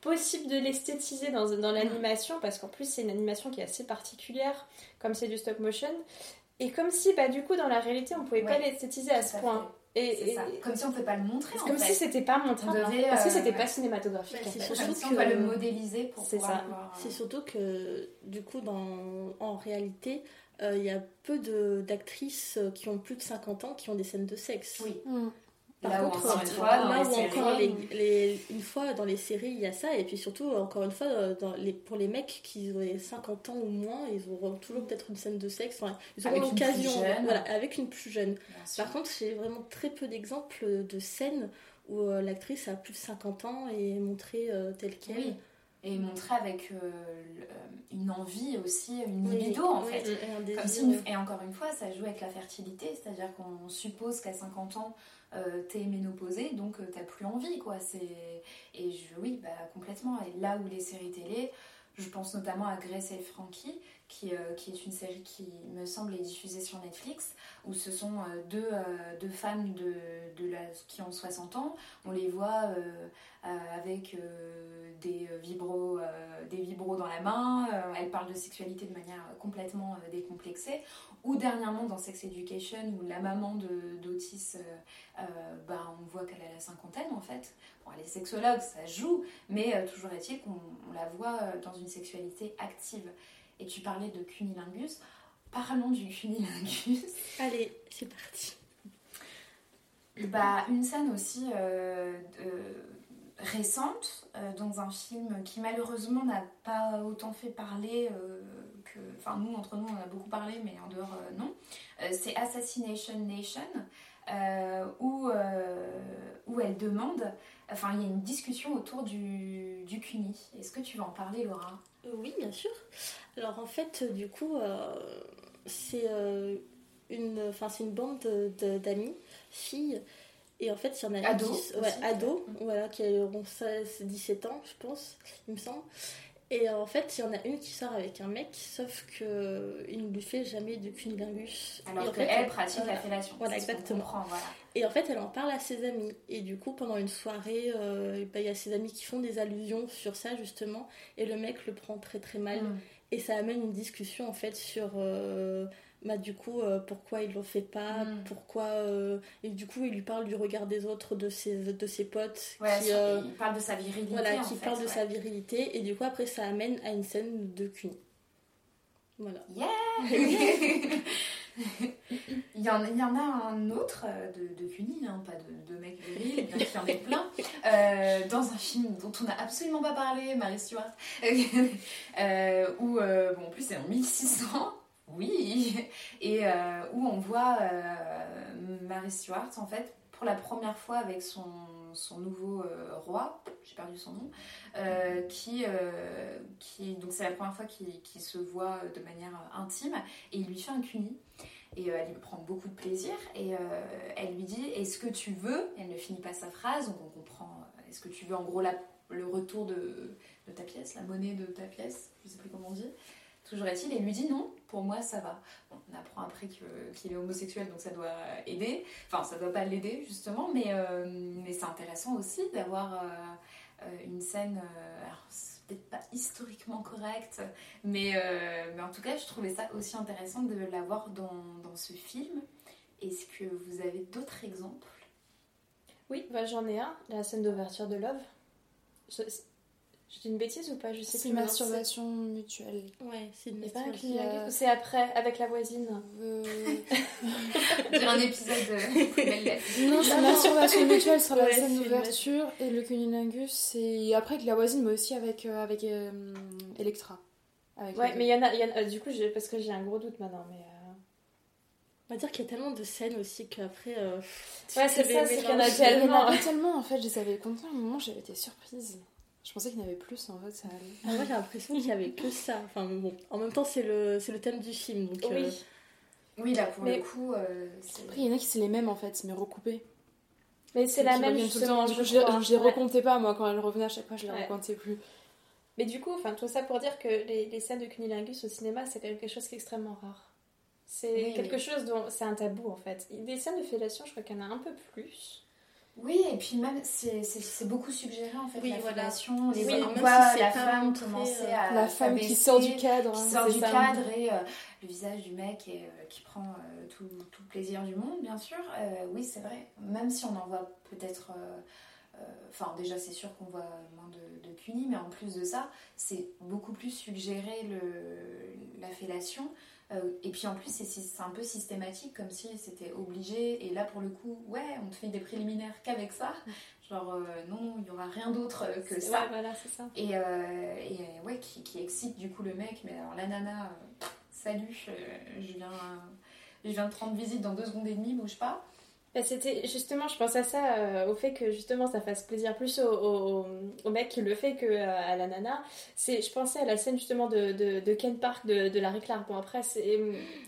possible de l'esthétiser dans, dans l'animation, parce qu'en plus c'est une animation qui est assez particulière, comme c'est du stop motion. Et comme si, bah, du coup, dans la réalité, on pouvait pas l'esthétiser à ce à point. Et, C'est et- ça. Comme si on ne pouvait pas le montrer. en comme fait. si c'était pas fait, devait, parce que euh, c'était ouais. pas cinématographique. En fait. surtout Comme si on doit le modéliser pour C'est ça. le voir. C'est surtout que, du coup, dans, en réalité, euh, il y a peu de- d'actrices euh, qui ont plus de 50 ans qui ont des scènes de sexe. Oui. Mm. Par Là où, contre, encore une fois, dans là les où séries, encore les, les- une fois dans les séries il y a ça. Et puis surtout encore une fois euh, dans les, pour les mecs qui ont 50 ans ou moins ils auront toujours peut-être une scène de sexe. Enfin, ils auront l'occasion voilà, avec une plus jeune. Par contre j'ai vraiment très peu d'exemples de scènes où euh, l'actrice a plus de 50 ans et est montrée euh, telle qu'elle. Oui. Et montrer avec euh, une envie aussi, une Oui, libido en oui, fait. et un désir, Comme si Et encore une fois, ça joue avec la fertilité, c'est-à-dire qu'on suppose qu'à 50 ans, euh, t'es ménopausée, donc euh, t'as plus envie, quoi. C'est... Et je, oui, bah, complètement. Et là où les séries télé, je pense notamment à Grace et Frankie, qui, euh, qui est une série qui me semble est diffusée sur Netflix, où ce sont euh, deux, euh, deux femmes de, de la, qui ont 60 ans. On les voit avec des, vibros, des vibros dans la main. Elles parlent de sexualité de manière complètement décomplexée. Ou dernièrement dans Sex Education, où la maman d'Otis, bah, on voit qu'elle a la cinquantaine en fait. Bon, elle est sexologue, ça joue, mais toujours est-il qu'on on la voit dans une sexualité active. Et tu parlais de cunilingus. Parlons du cunilingus. [LAUGHS] allez c'est parti Bah, une scène aussi euh, récente euh, dans un film qui malheureusement n'a pas autant fait parler euh, que. Enfin, nous, entre nous, on a beaucoup parlé, mais en dehors, non. C'est Assassination Nation, où, où elle demande. Enfin, il y a une discussion autour du, du CUNY. Est-ce que tu vas en parler, Laura? Oui, bien sûr. Alors en fait, euh, du coup, euh, c'est euh, une, enfin, c'est une bande de- de- d'amis, filles, Et en fait, il y en a Ado 10, ouais, aussi, ado, voilà, qui auront 16, 17 ans, je pense, il me semble. Et en fait, il y en a une qui sort avec un mec, sauf que il ne lui fait jamais de cunilingus. Alors Et en que fait, elle pratique voilà. la fellation. Voilà, exactement. comprend, voilà. Et en fait, elle en parle à ses amis. Et du coup, pendant une soirée, euh, bah, il y a ses amis qui font des allusions sur ça, justement. Et le mec le prend très très mal. Mm. Et ça amène une discussion, en fait, sur... euh, bah, du coup, euh, pourquoi il le fait pas, Mm. pourquoi... euh, et du coup, il lui parle du regard des autres, de ses, de ses potes, Ouais, qui, il parle de sa virilité. voilà, en qui fait, parle de sa virilité. Et du coup, après, ça amène à une scène de cul. Voilà. [LAUGHS] [LAUGHS] Il y, en, il y en a un autre euh, de, de Cuny, hein, pas de, de mec viril, bien qu'il y en ait plein, euh, dans un film dont on n'a absolument pas parlé, Marie Stuart, [LAUGHS] euh, où, euh, bon, en plus c'est en 1600, oui, [LAUGHS] et où on voit Marie Stuart, en fait, pour la première fois avec son, son nouveau roi, j'ai perdu son nom, qui, qui, donc c'est la première fois qu'il se voit de manière intime, et il lui fait un cuni. Et euh, elle y prend beaucoup de plaisir. Et euh, elle lui dit Est-ce que tu veux Elle ne finit pas sa phrase, donc on comprend euh, Est-ce que tu veux en gros le retour de, ta pièce, la monnaie de ta pièce Je sais plus comment on dit. Toujours est-il, et lui dit non, pour moi ça va. On apprend après qu'il est homosexuel, donc ça doit aider. Enfin, ça doit pas l'aider justement, mais, mais c'est intéressant aussi d'avoir une scène. Peut-être pas historiquement correcte, mais, euh, mais en tout cas, je trouvais ça aussi intéressant de l'avoir dans, dans ce film. Est-ce que vous avez d'autres exemples? Oui, bah, j'en ai un, la scène d'ouverture de Love. Je, dis une bêtise ou pas? Je sais C'est plus. maintenant. masturbation mutuelle. Ouais, c'est une C'est masturbation. cunilingus ou C'est après, avec la voisine. Euh, [LAUGHS] un épisode [LAUGHS] de Lettre. Non, c'est masturbation mutuelle sur la Ouais, scène c'est d'ouverture et le cunilingus c'est après que la voisine mais aussi avec euh, avec euh, Electra. Avec Ouais, mais il y en a, il y en a- du coup, parce que j'ai un gros doute maintenant, mais. euh, On va dire qu'il y a tellement de scènes aussi qu'après. euh, Ouais, c'est ça, c'est qu'il y en a deux. Il y en tellement. avait tellement en fait, je les avais comptés à un moment, j'avais été surprise. Je pensais qu'il y en avait plus en fait, ça allait. Ah, moi j'ai l'impression qu'il y avait que ça. Enfin bon, en même temps c'est le c'est le thème du film donc. Oui. euh, Oui, là pour Mais- le coup, euh, Après, il y en a qui c'est les mêmes en fait, mais recoupés. Mais c'est la même tout le temps. Du coup, je je je les Ouais. recomptais pas moi quand elle revenait à chaque fois, je les Ouais. recomptais plus. Mais du coup, enfin, tout ça pour dire que les, les scènes de cunilingus au cinéma, c'est quelque chose qui est extrêmement rare. C'est Oui, quelque oui. chose dont c'est un tabou en fait. Des scènes de fellation, je crois qu'il y en a un peu plus. Oui, et puis même, c'est beaucoup suggéré en fait, Oui, la voilà. fellation. Les, Oui, on même voit si la femme commencer euh, à la femme qui sort du cadre. qui hein, sort du ça. cadre et euh, le visage du mec et, euh, qui prend euh, tout, tout le plaisir du monde, bien sûr. Euh, oui, c'est vrai. Même si on en voit peut-être. euh, euh, Enfin, déjà, c'est sûr qu'on voit moins de, de cunis, mais en plus de ça, c'est beaucoup plus suggéré le, la fellation. Euh, et puis en plus, c'est un peu systématique, comme si c'était obligé. Et là, pour le coup, ouais, on te fait des préliminaires qu'avec ça. Genre, euh, non, il n'y aura rien d'autre que ça. Ouais, voilà, c'est ça. Et, euh, et euh, ouais, qui, qui excite du coup le mec. Mais alors la nana, euh, salut, je, viens, je viens de te rendre visite dans deux secondes et demie, bouge pas. Bah, C'était justement, je pense à ça, euh, au fait que justement ça fasse plaisir plus au, au, au mec qui le fait que euh, à la nana. C'est, je pensais à la scène justement de, de, de Ken Park de, de Larry Clark. Bon après c'est,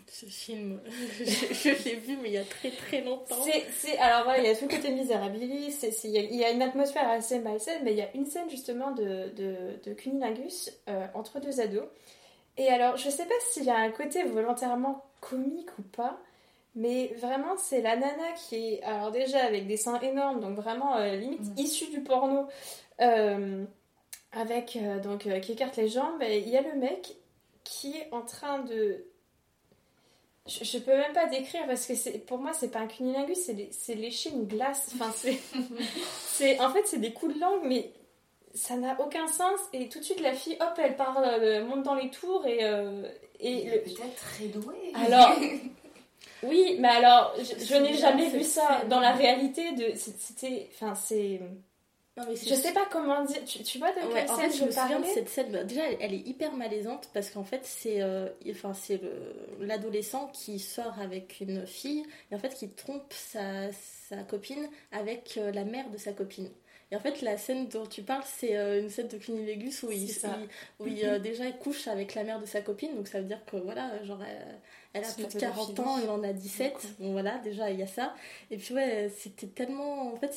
Ce film, [LAUGHS] je, je l'ai vu mais il y a très très longtemps. c'est, alors voilà, il y a tout le côté misérabilis, il y, y a une atmosphère assez malsaine, mais il y a une scène justement de, de, de cunilingus euh, entre deux ados. Et alors je sais pas s'il y a un côté volontairement comique ou pas. Mais vraiment, c'est la nana qui est, alors déjà avec des seins énormes, donc vraiment euh, limite Mhm. issue du porno, euh, avec euh, donc qui écarte les jambes. Et il y a le mec qui est en train de, je, je peux même pas décrire parce que c'est, pour moi c'est pas un cunilingus, c'est, lé- c'est lécher une glace. Enfin [LAUGHS] c'est, c'est, en fait c'est des coups de langue, mais ça n'a aucun sens. Et tout de suite la fille, hop, elle part, monte dans les tours et et Il le, est peut-être très doué. alors, [LAUGHS] oui, mais alors, je, n'ai jamais vu ça dans la réalité. De, c'était, enfin, c'est, Non, mais je sais pas comment dire. Tu, tu vois de Ouais, quelle en scène fait, je me souviens de cette scène. bah, déjà, elle, elle est hyper malaisante parce qu'en fait, c'est euh, enfin, c'est le- l'adolescent qui sort avec une fille et en fait qui trompe sa, sa copine avec euh, la mère de sa copine. Et en fait, la scène dont tu parles, c'est euh, une scène de Cunilingus où il, où il, déjà il couche avec la mère de sa copine, donc ça veut dire que voilà, genre elle, elle a plus la de 40 pédophilie. ans, il en a 17, bon voilà, déjà il y a ça. Et puis ouais, c'était tellement. En fait,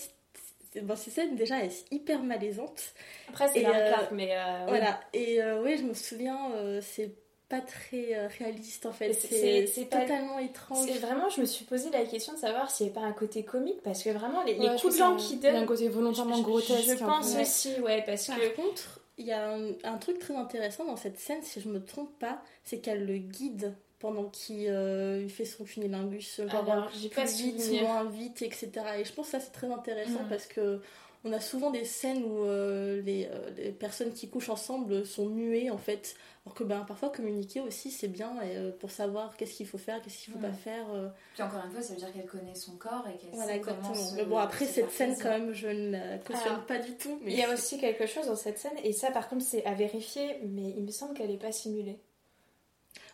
c'est- bon, ces scènes déjà elles sont hyper malaisantes. Après, c'est Larry euh, mais. euh, oui. Voilà, et euh, ouais, je me souviens, euh, c'est pas très euh, réaliste en fait, c'est- c'est pas- totalement étrange. C'est vraiment, je me suis posé la question de savoir s'il n'y avait pas un côté comique, parce que vraiment, les, les Ouais, je coups de langue qu'il qu'il y a donne. un côté volontairement je- grotesque. Je pense peu. aussi, ouais, parce Par que. contre, il y a un, un truc très intéressant dans cette scène, si je me trompe pas, c'est qu'elle le guide pendant qu'il euh, il fait son cunilingus, genre j'ai pas plus vite, moins vite, etc. Et je pense que ça c'est très intéressant Mm. parce que on a souvent des scènes où euh, les, euh, les personnes qui couchent ensemble sont muées en fait. Alors que ben, parfois communiquer aussi c'est bien et, euh, pour savoir qu'est-ce qu'il faut faire, qu'est-ce qu'il faut Mm. pas faire. euh, Puis encore une fois, ça veut dire qu'elle connaît son corps et qu'elle voilà sait comment se- Mais bon après cette scène plaisir. quand même je ne la cautionne Alors, pas du tout. Mais Il y a aussi quelque chose dans cette scène, et ça par contre c'est à vérifier, mais il me semble qu'elle n'est pas simulée.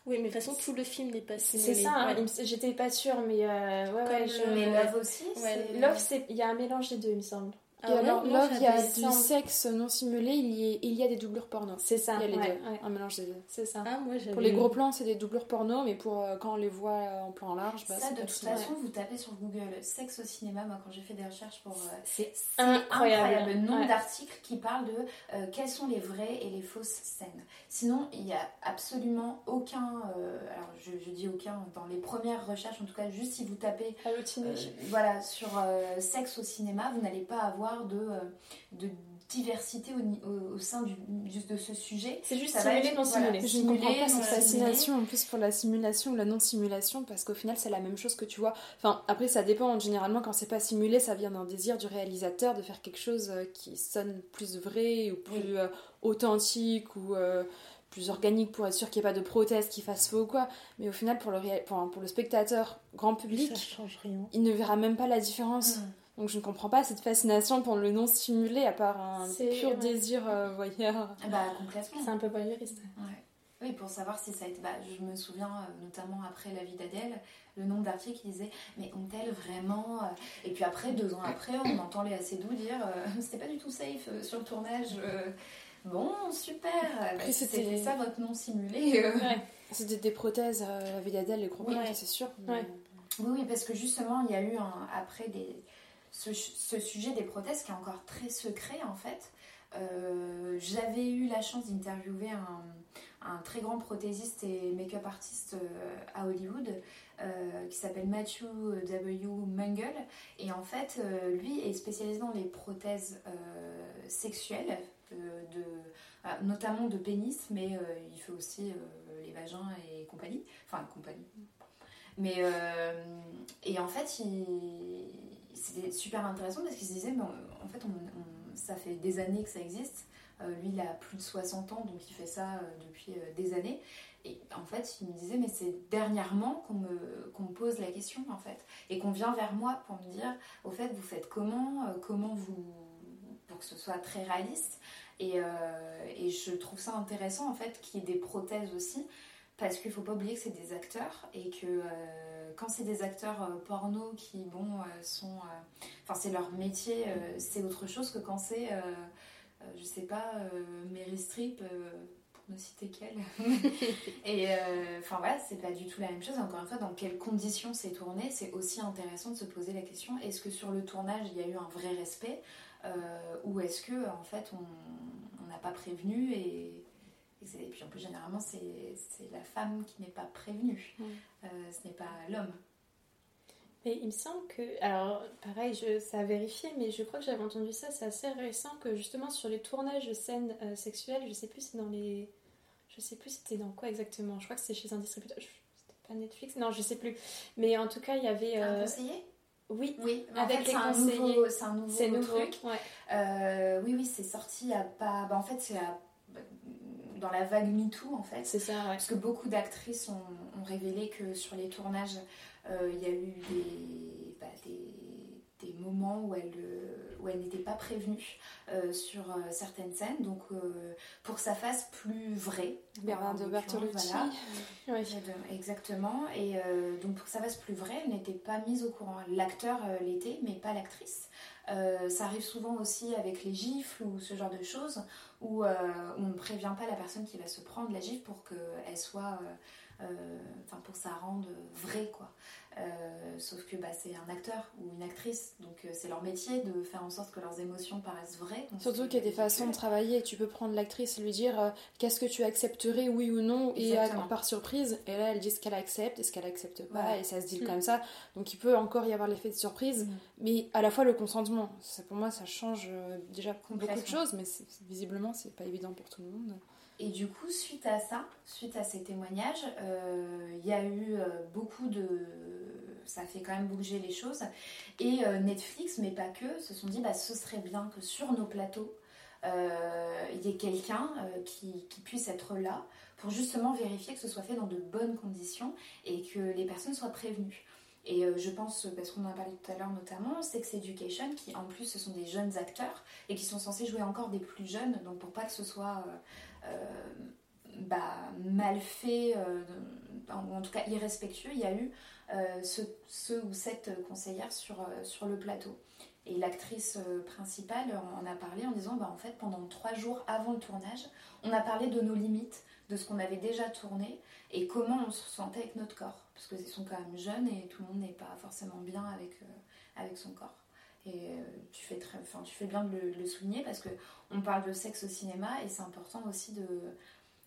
Oui mais de toute façon tout le film n'est pas C'est simulé. c'est ça, hein, Ouais. il me- j'étais pas sûre, mais euh, ouais, ouais, je... Mais. Love aussi, Ouais, Love, c'est- il y a un mélange des deux, il me semble. Ah Et ouais, alors, il y a du sexe non simulé, il y, a, il y a des doublures porno. C'est ça, Il y a les ouais, deux, ouais, un mélange des deux. c'est ça. Ah, moi, Pour les gros plans, c'est des doublures porno, mais pour euh, quand on les voit en plan large, bah, ça, de toute façon, vous tapez sur Google sexe au cinéma. Moi, quand j'ai fait des recherches pour. euh, C'est incroyable. incroyable le nombre Ouais. d'articles qui parlent de euh, quelles sont les vraies et les fausses scènes. Sinon, il n'y a absolument aucun. euh, alors, je, je dis aucun, dans les premières recherches, en tout cas, juste si vous tapez Halluciné. Euh, voilà, sur euh, sexe au cinéma, vous n'allez pas avoir de, euh, de diversité au, ni- au- au sein du, de ce sujet. C'est juste ça va simulé, être- non voilà. simulé. Je ne comprends pas cette simulé. fascination en plus pour la simulation ou la non-simulation parce qu'au final c'est la même chose que tu vois. Enfin après ça dépend, généralement quand c'est pas simulé ça vient d'un désir du réalisateur de faire quelque chose euh, qui sonne plus vrai ou plus euh, authentique ou euh, plus organique pour être sûr qu'il n'y ait pas de prothèse qui fasse faux ou quoi. Mais au final pour le, réa- pour, pour le spectateur grand public Ça change rien. il ne verra même pas la différence. Mm. Donc je ne comprends pas cette fascination pour le non simulé à part un C'est- pur ouais. désir euh, voyeur. Ah Bah, complètement. C'est un peu voyeuriste. Ouais. Oui, pour savoir si ça a été. Bah, je me souviens euh, notamment après la vie d'Adèle, le nombre d'articles qui disaient Mais ont-elles vraiment. euh, Et puis après, deux ans après, on entend les assez doux dire euh, C'était pas du tout safe sur le tournage. Bon, super. Bah, c'était- ça votre nom simulé. C'était des prothèses, la vie d'Adèle, les gros c'est sûr. Oui, oui, parce que justement, il y a eu un, après des, ce, sujet des prothèses qui est encore très secret en fait. Euh, J'avais eu la chance d'interviewer un, un très grand prothésiste et make-up artiste euh, à Hollywood euh, qui s'appelle Matthew W. Mungle. Et en fait, lui est spécialisé dans les prothèses sexuelles, de, notamment de pénis, mais il fait aussi les vagins et compagnie. Enfin, compagnie. Mais et en fait, il- c'était super intéressant parce qu'il se disait, mais en fait, on- ça fait des années que ça existe. Euh, lui, il a plus de 60 ans, donc il fait ça euh, depuis euh, des années. Et en fait, il me disait, mais c'est dernièrement qu'on me, qu'on me pose la question, en fait. Et qu'on vient vers moi pour me dire, au fait, vous faites comment Comment vous. pour que ce soit très réaliste. Et, et je trouve ça intéressant, en fait, qu'il y ait des prothèses aussi. Parce qu'il faut pas oublier que c'est des acteurs et que euh, quand c'est des acteurs euh, porno qui, bon, euh, sont. Enfin, c'est leur métier, c'est autre chose que quand c'est, je sais pas, Mary Streep, euh, pour ne citer qu'elle. [LAUGHS] et enfin, voilà, c'est pas du tout la même chose. Encore une fois, dans quelles conditions c'est tourné, c'est aussi intéressant de se poser la question est-ce que sur le tournage, il y a eu un vrai respect Ou est-ce que, en fait, on on n'a pas prévenu et. Et, c'est- puis en plus, généralement, c'est c'est la femme qui n'est pas prévenue. Mm. Euh, ce n'est pas l'homme. Mais il me semble que, alors pareil, je, ça a vérifié, mais je crois que j'avais entendu ça, c'est assez récent, que justement sur les tournages de scènes euh, sexuelles, je sais plus c'est dans les... Je sais plus c'était dans quoi exactement, je crois que c'était chez un distributeur, c'était pas Netflix, non je sais plus. Mais en tout cas il y avait... Un euh, conseiller? Oui, Oui, Avec c'est un, c'est un nouveau c'est nouveau. truc. Ouais. Euh, oui, oui, c'est sorti à pas. Bah, en fait, c'est à- dans la vague MeToo, en fait. C'est ça, ouais. Parce que beaucoup d'actrices ont, ont révélé que sur les tournages, euh, il y a eu des, bah, des, des moments où elles où elles n'étaient pas prévenues euh, sur euh, certaines scènes. Donc, euh, pour que ça fasse plus vrai. Bernard de Bertolucci. voilà. Exactement. Et donc pour que ça fasse plus vrai, elle n'était pas mise au courant. L'acteur l'était, mais pas l'actrice. Ça arrive souvent aussi avec les gifles ou ce genre de choses où, euh, où on ne prévient pas la personne qui va se prendre la gifle pour qu'elle soit, euh, euh, enfin pour que ça rende vrai quoi. Euh, sauf que bah, c'est un acteur ou une actrice, donc euh, c'est leur métier de faire en sorte que leurs émotions paraissent vraies. Surtout qu'il y a des façons de travailler. Tu peux prendre l'actrice et lui dire euh, qu'est-ce que tu accepterais, oui ou non, et Exactement. par surprise. Et là, elle dit ce qu'elle accepte et ce qu'elle accepte pas, Voilà. et ça se dit Mm. comme ça. Donc il peut encore y avoir l'effet de surprise, Mhm. mais à la fois le consentement. Ça, pour moi, ça change euh, déjà beaucoup de choses, mais visiblement, c'est pas évident pour tout le monde. Et du coup, suite à ça, suite à ces témoignages, euh, il y a eu euh, beaucoup de... Ça fait quand même bouger les choses. Et euh, Netflix, mais pas que, se sont dit, bah, ce serait bien que sur nos plateaux, il y ait quelqu'un qui, qui puisse être là pour justement vérifier que ce soit fait dans de bonnes conditions et que les personnes soient prévenues. Et je pense, parce qu'on en a parlé tout à l'heure notamment, Sex Education, qui en plus ce sont des jeunes acteurs et qui sont censés jouer encore des plus jeunes, donc pour pas que ce soit bah, mal fait, euh, en tout cas irrespectueux, il y a eu euh, ce, ou cette conseillère sur, euh, sur le plateau. Et l'actrice euh, principale en a parlé en disant bah, en fait, pendant trois jours avant le tournage, on a parlé de nos limites, de ce qu'on avait déjà tourné et comment on se sentait avec notre corps. Parce qu'ils sont quand même jeunes et tout le monde n'est pas forcément bien avec, euh, avec son corps. Et euh, tu, fais très, enfin, tu fais bien de le, souligner parce que on parle de sexe au cinéma et c'est important aussi de,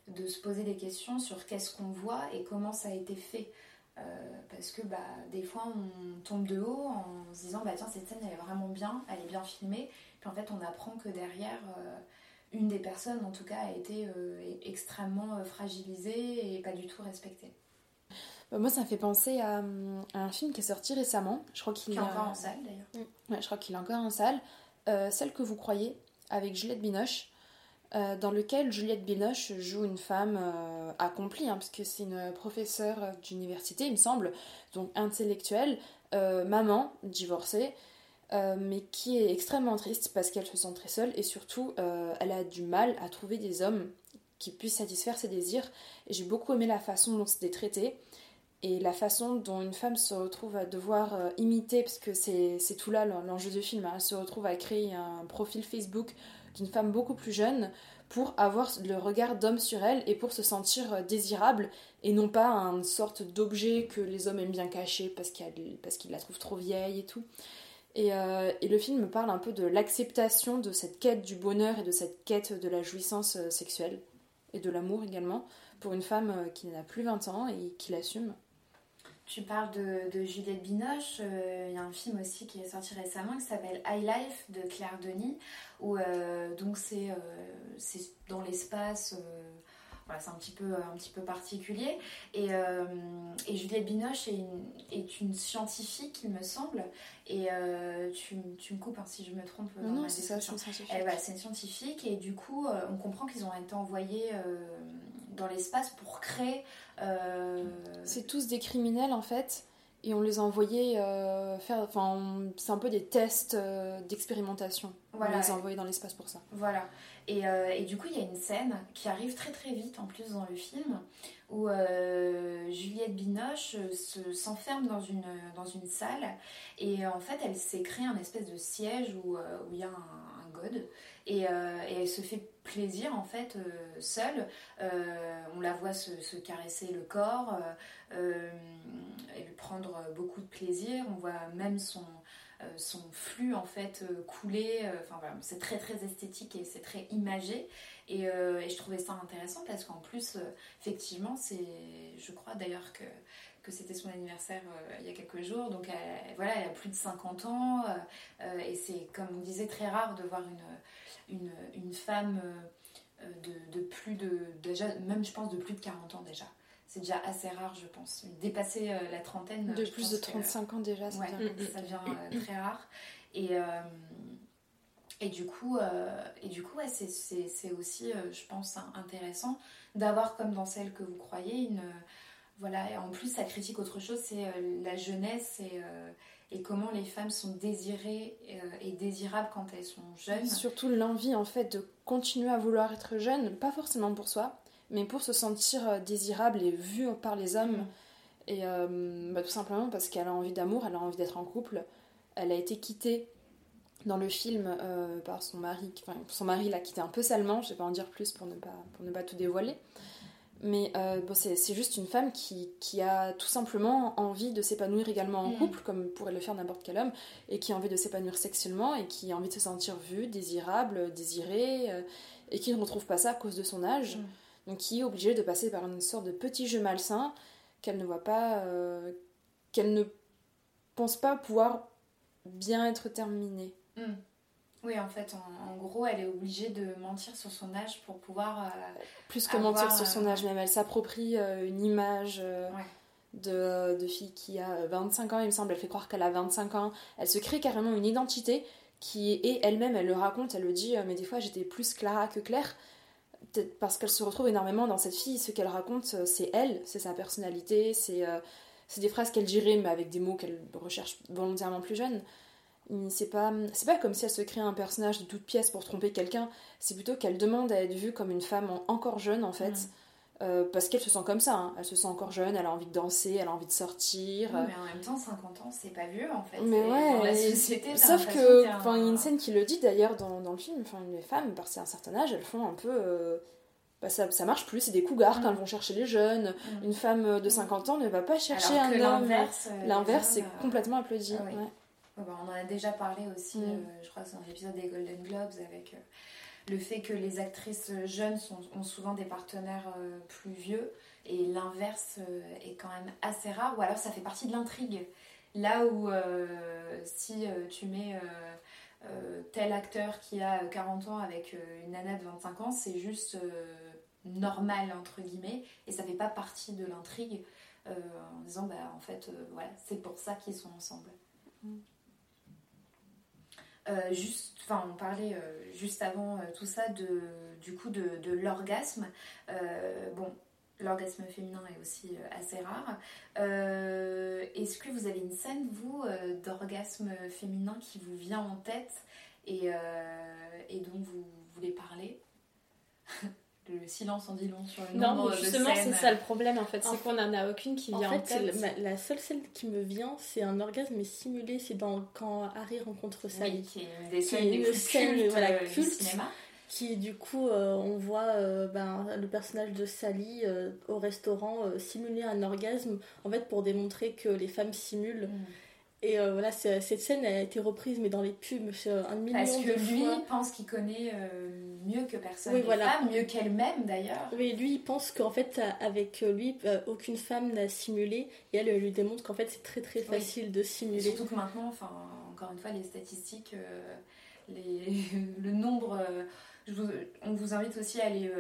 de se poser des questions sur qu'est-ce qu'on voit et comment ça a été fait. Euh, parce que bah, des fois on tombe de haut en se disant bah tiens cette scène elle est vraiment bien, elle est bien filmée, puis en fait on apprend que derrière euh, une des personnes en tout cas a été extrêmement fragilisée et pas du tout respectée. Bah, moi, ça me fait penser à, à un film qui est sorti récemment. Je crois qu'il Qui est encore en salle d'ailleurs. Ouais, je crois qu'il est encore en salle. Euh, celle que vous croyez, avec Juliette Binoche, euh, dans lequel Juliette Binoche joue une femme euh, accomplie, hein, puisque c'est une professeure d'université, il me semble, donc intellectuelle, maman, divorcée, mais qui est extrêmement triste parce qu'elle se sent très seule et surtout elle a du mal à trouver des hommes qui puissent satisfaire ses désirs. Et j'ai beaucoup aimé la façon dont c'était traité et la façon dont une femme se retrouve à devoir euh, imiter, parce que c'est tout là l'en- l'enjeu du film, hein, elle se retrouve à créer un profil Facebook d'une femme beaucoup plus jeune pour avoir le regard d'homme sur elle et pour se sentir euh, désirable et non pas une sorte d'objet que les hommes aiment bien cacher parce qu'ils la trouvent trop vieille et tout. Et, euh, et le film parle un peu de l'acceptation de cette quête du bonheur et de cette quête de la jouissance sexuelle et de l'amour également pour une femme qui n'a plus 20 ans et qui l'assume. Tu parles de, de Juliette Binoche, euh, il y a un film aussi qui est sorti récemment qui s'appelle High Life de Claire Denis, où euh, donc c'est euh, c'est dans l'espace, voilà, c'est un petit peu, un petit peu particulier. Et, et Juliette Binoche est une, est une scientifique, il me semble, et tu, tu me coupes hein, si je me trompe. dans Non, c'est ça, c'est scientifique. Eh ben, c'est une scientifique et du coup, on comprend qu'ils ont été envoyés dans l'espace pour créer. Euh, C'est tous des criminels en fait, et on les a envoyés euh, faire. Enfin, c'est un peu des tests euh, d'expérimentation. Voilà. On les a envoyés dans l'espace pour ça. Voilà. Et, et du coup, il y a une scène qui arrive très très vite en plus dans le film où euh, Juliette Binoche se- s'enferme dans une, dans une salle et en fait, elle s'est créé un espèce de siège où, où il y a un, un god et, euh, et elle se fait plaisir en fait euh, seule. Euh, on la voit se, se caresser le corps euh, et prendre beaucoup de plaisir. On voit même son flux en fait couler. Enfin voilà, c'est très très esthétique et c'est très imagé. Et, et je trouvais ça intéressant parce qu'en plus, effectivement, c'est, je crois d'ailleurs que, que c'était son anniversaire euh, il y a quelques jours. Donc elle, voilà, elle a plus de 50 ans euh, euh, et c'est comme on disait très rare de voir une, une, une femme de, de plus de déjà même je pense de plus de 40 ans déjà. C'est déjà assez rare, je pense. Dépasser la trentaine. De plus de que- 35 ans déjà, ça Ouais, devient ça devient euh, très rare. Et, et du coup, et du coup ouais, c'est- aussi, je pense, intéressant d'avoir, comme dans celle que vous croyez, une. Voilà, et en plus, ça critique autre chose, c'est euh, la jeunesse et, euh, et comment les femmes sont désirées euh, et désirables quand elles sont jeunes. Surtout l'envie en fait de continuer à vouloir être jeune, pas forcément pour soi, mais pour se sentir désirable et vue par les hommes. Mm. Et euh, bah, tout simplement parce qu'elle a envie d'amour, elle a envie d'être en couple. Elle a été quittée dans le film par son mari, enfin son mari l'a quitté un peu salement, je vais pas en dire plus pour ne pas, pour ne pas tout dévoiler. Mais euh, bon, c'est juste une femme qui, qui a tout simplement envie de s'épanouir également en Mm. couple, comme pourrait le faire n'importe quel homme, et qui a envie de s'épanouir sexuellement, et qui a envie de se sentir vue, désirable, désirée, euh, et qui ne retrouve pas ça à cause de son âge. Mm. Donc qui est obligée de passer par une sorte de petit jeu malsain qu'elle ne voit pas, euh, qu'elle ne pense pas pouvoir bien être terminée. Hmm. Oui, en fait, en, en gros, elle est obligée de mentir sur son âge pour pouvoir. euh, Plus que Avoir, mentir sur son euh, âge même, elle s'approprie euh, une image euh, Ouais. de, de fille qui a 25 ans, il me semble, elle fait croire qu'elle a 25 ans, elle se crée carrément une identité qui est elle-même, elle le raconte, elle le dit, euh, mais des fois j'étais plus Clara que Claire, peut-être parce qu'elle se retrouve énormément dans cette fille, ce qu'elle raconte euh, c'est elle, c'est sa personnalité, c'est euh, c'est des phrases qu'elle dirait mais avec des mots qu'elle recherche volontairement plus jeune. C'est pas, c'est pas comme si elle se crée un personnage de toute pièce pour tromper quelqu'un, c'est plutôt qu'elle demande à être vue comme une femme en- encore jeune en fait. Mm. Euh, parce qu'elle se sent comme ça, hein. elle se sent encore jeune, elle a envie de danser, elle a envie de sortir. oui, mais en même temps, 50 ans, c'est pas vieux en fait. Mais ouais, dans la société, Sauf que, il y a une scène qui le dit d'ailleurs dans, dans le film, enfin, les femmes, parce un certain âge, elles font un peu. euh, bah, ça, ça marche plus, c'est des cougars Mm. quand elles vont chercher les jeunes. Mm. Une femme de 50 ans ne va pas chercher Alors que un homme. l'inverse. euh, c'est complètement applaudi. ah oui. ouais. Bah, on en a déjà parlé aussi, Mm. euh, je crois que c'est dans l'épisode des Golden Globes, avec euh, le fait que les actrices jeunes sont- ont souvent des partenaires euh, plus vieux, et l'inverse euh, est quand même assez rare, ou alors ça fait partie de l'intrigue. Là où si tu mets tel acteur qui a 40 ans avec une nana de 25 ans, c'est juste normal, entre guillemets, et ça fait pas partie de l'intrigue. en disant bah en fait voilà c'est pour ça qu'ils sont ensemble euh, juste, enfin, on parlait euh, juste avant euh, tout ça de, du coup de, l'orgasme. Bon, l'orgasme féminin est aussi assez rare. Est-ce que vous avez une scène, vous, d'orgasme féminin qui vous vient en tête et dont vous voulez parler? [LAUGHS] Le silence en dit long sur le Non, nombre mais de justement, c'est ça le problème en fait, En c'est qu'on en a aucune qui En vient en, fait, c'est tête. la seule scène qui me vient, c'est un orgasme simulé. C'est dans quand Harry rencontre Sally. Oui, qui est une des Qui est scènes les une plus scène, cultes voilà, euh, culte. cinéma. Qui du coup, euh, on voit euh, ben, le personnage de Sally euh, au restaurant simuler un orgasme, en fait pour démontrer que les femmes simulent. Mm. Et euh, voilà, cette scène a été reprise mais dans les pubs un million Parce que de lui fois. pense qu'il connaît euh, mieux que personne Oui, les voilà. femmes, mieux qu'elle-même d'ailleurs. Oui, lui, il pense qu'en fait, avec lui, euh, aucune femme n'a simulé. Et elle, lui démontre qu'en fait, c'est très très Oui. facile de simuler. surtout que maintenant, enfin, encore une fois, les statistiques, euh, les, [LAUGHS] le nombre. je vous- on vous invite aussi à aller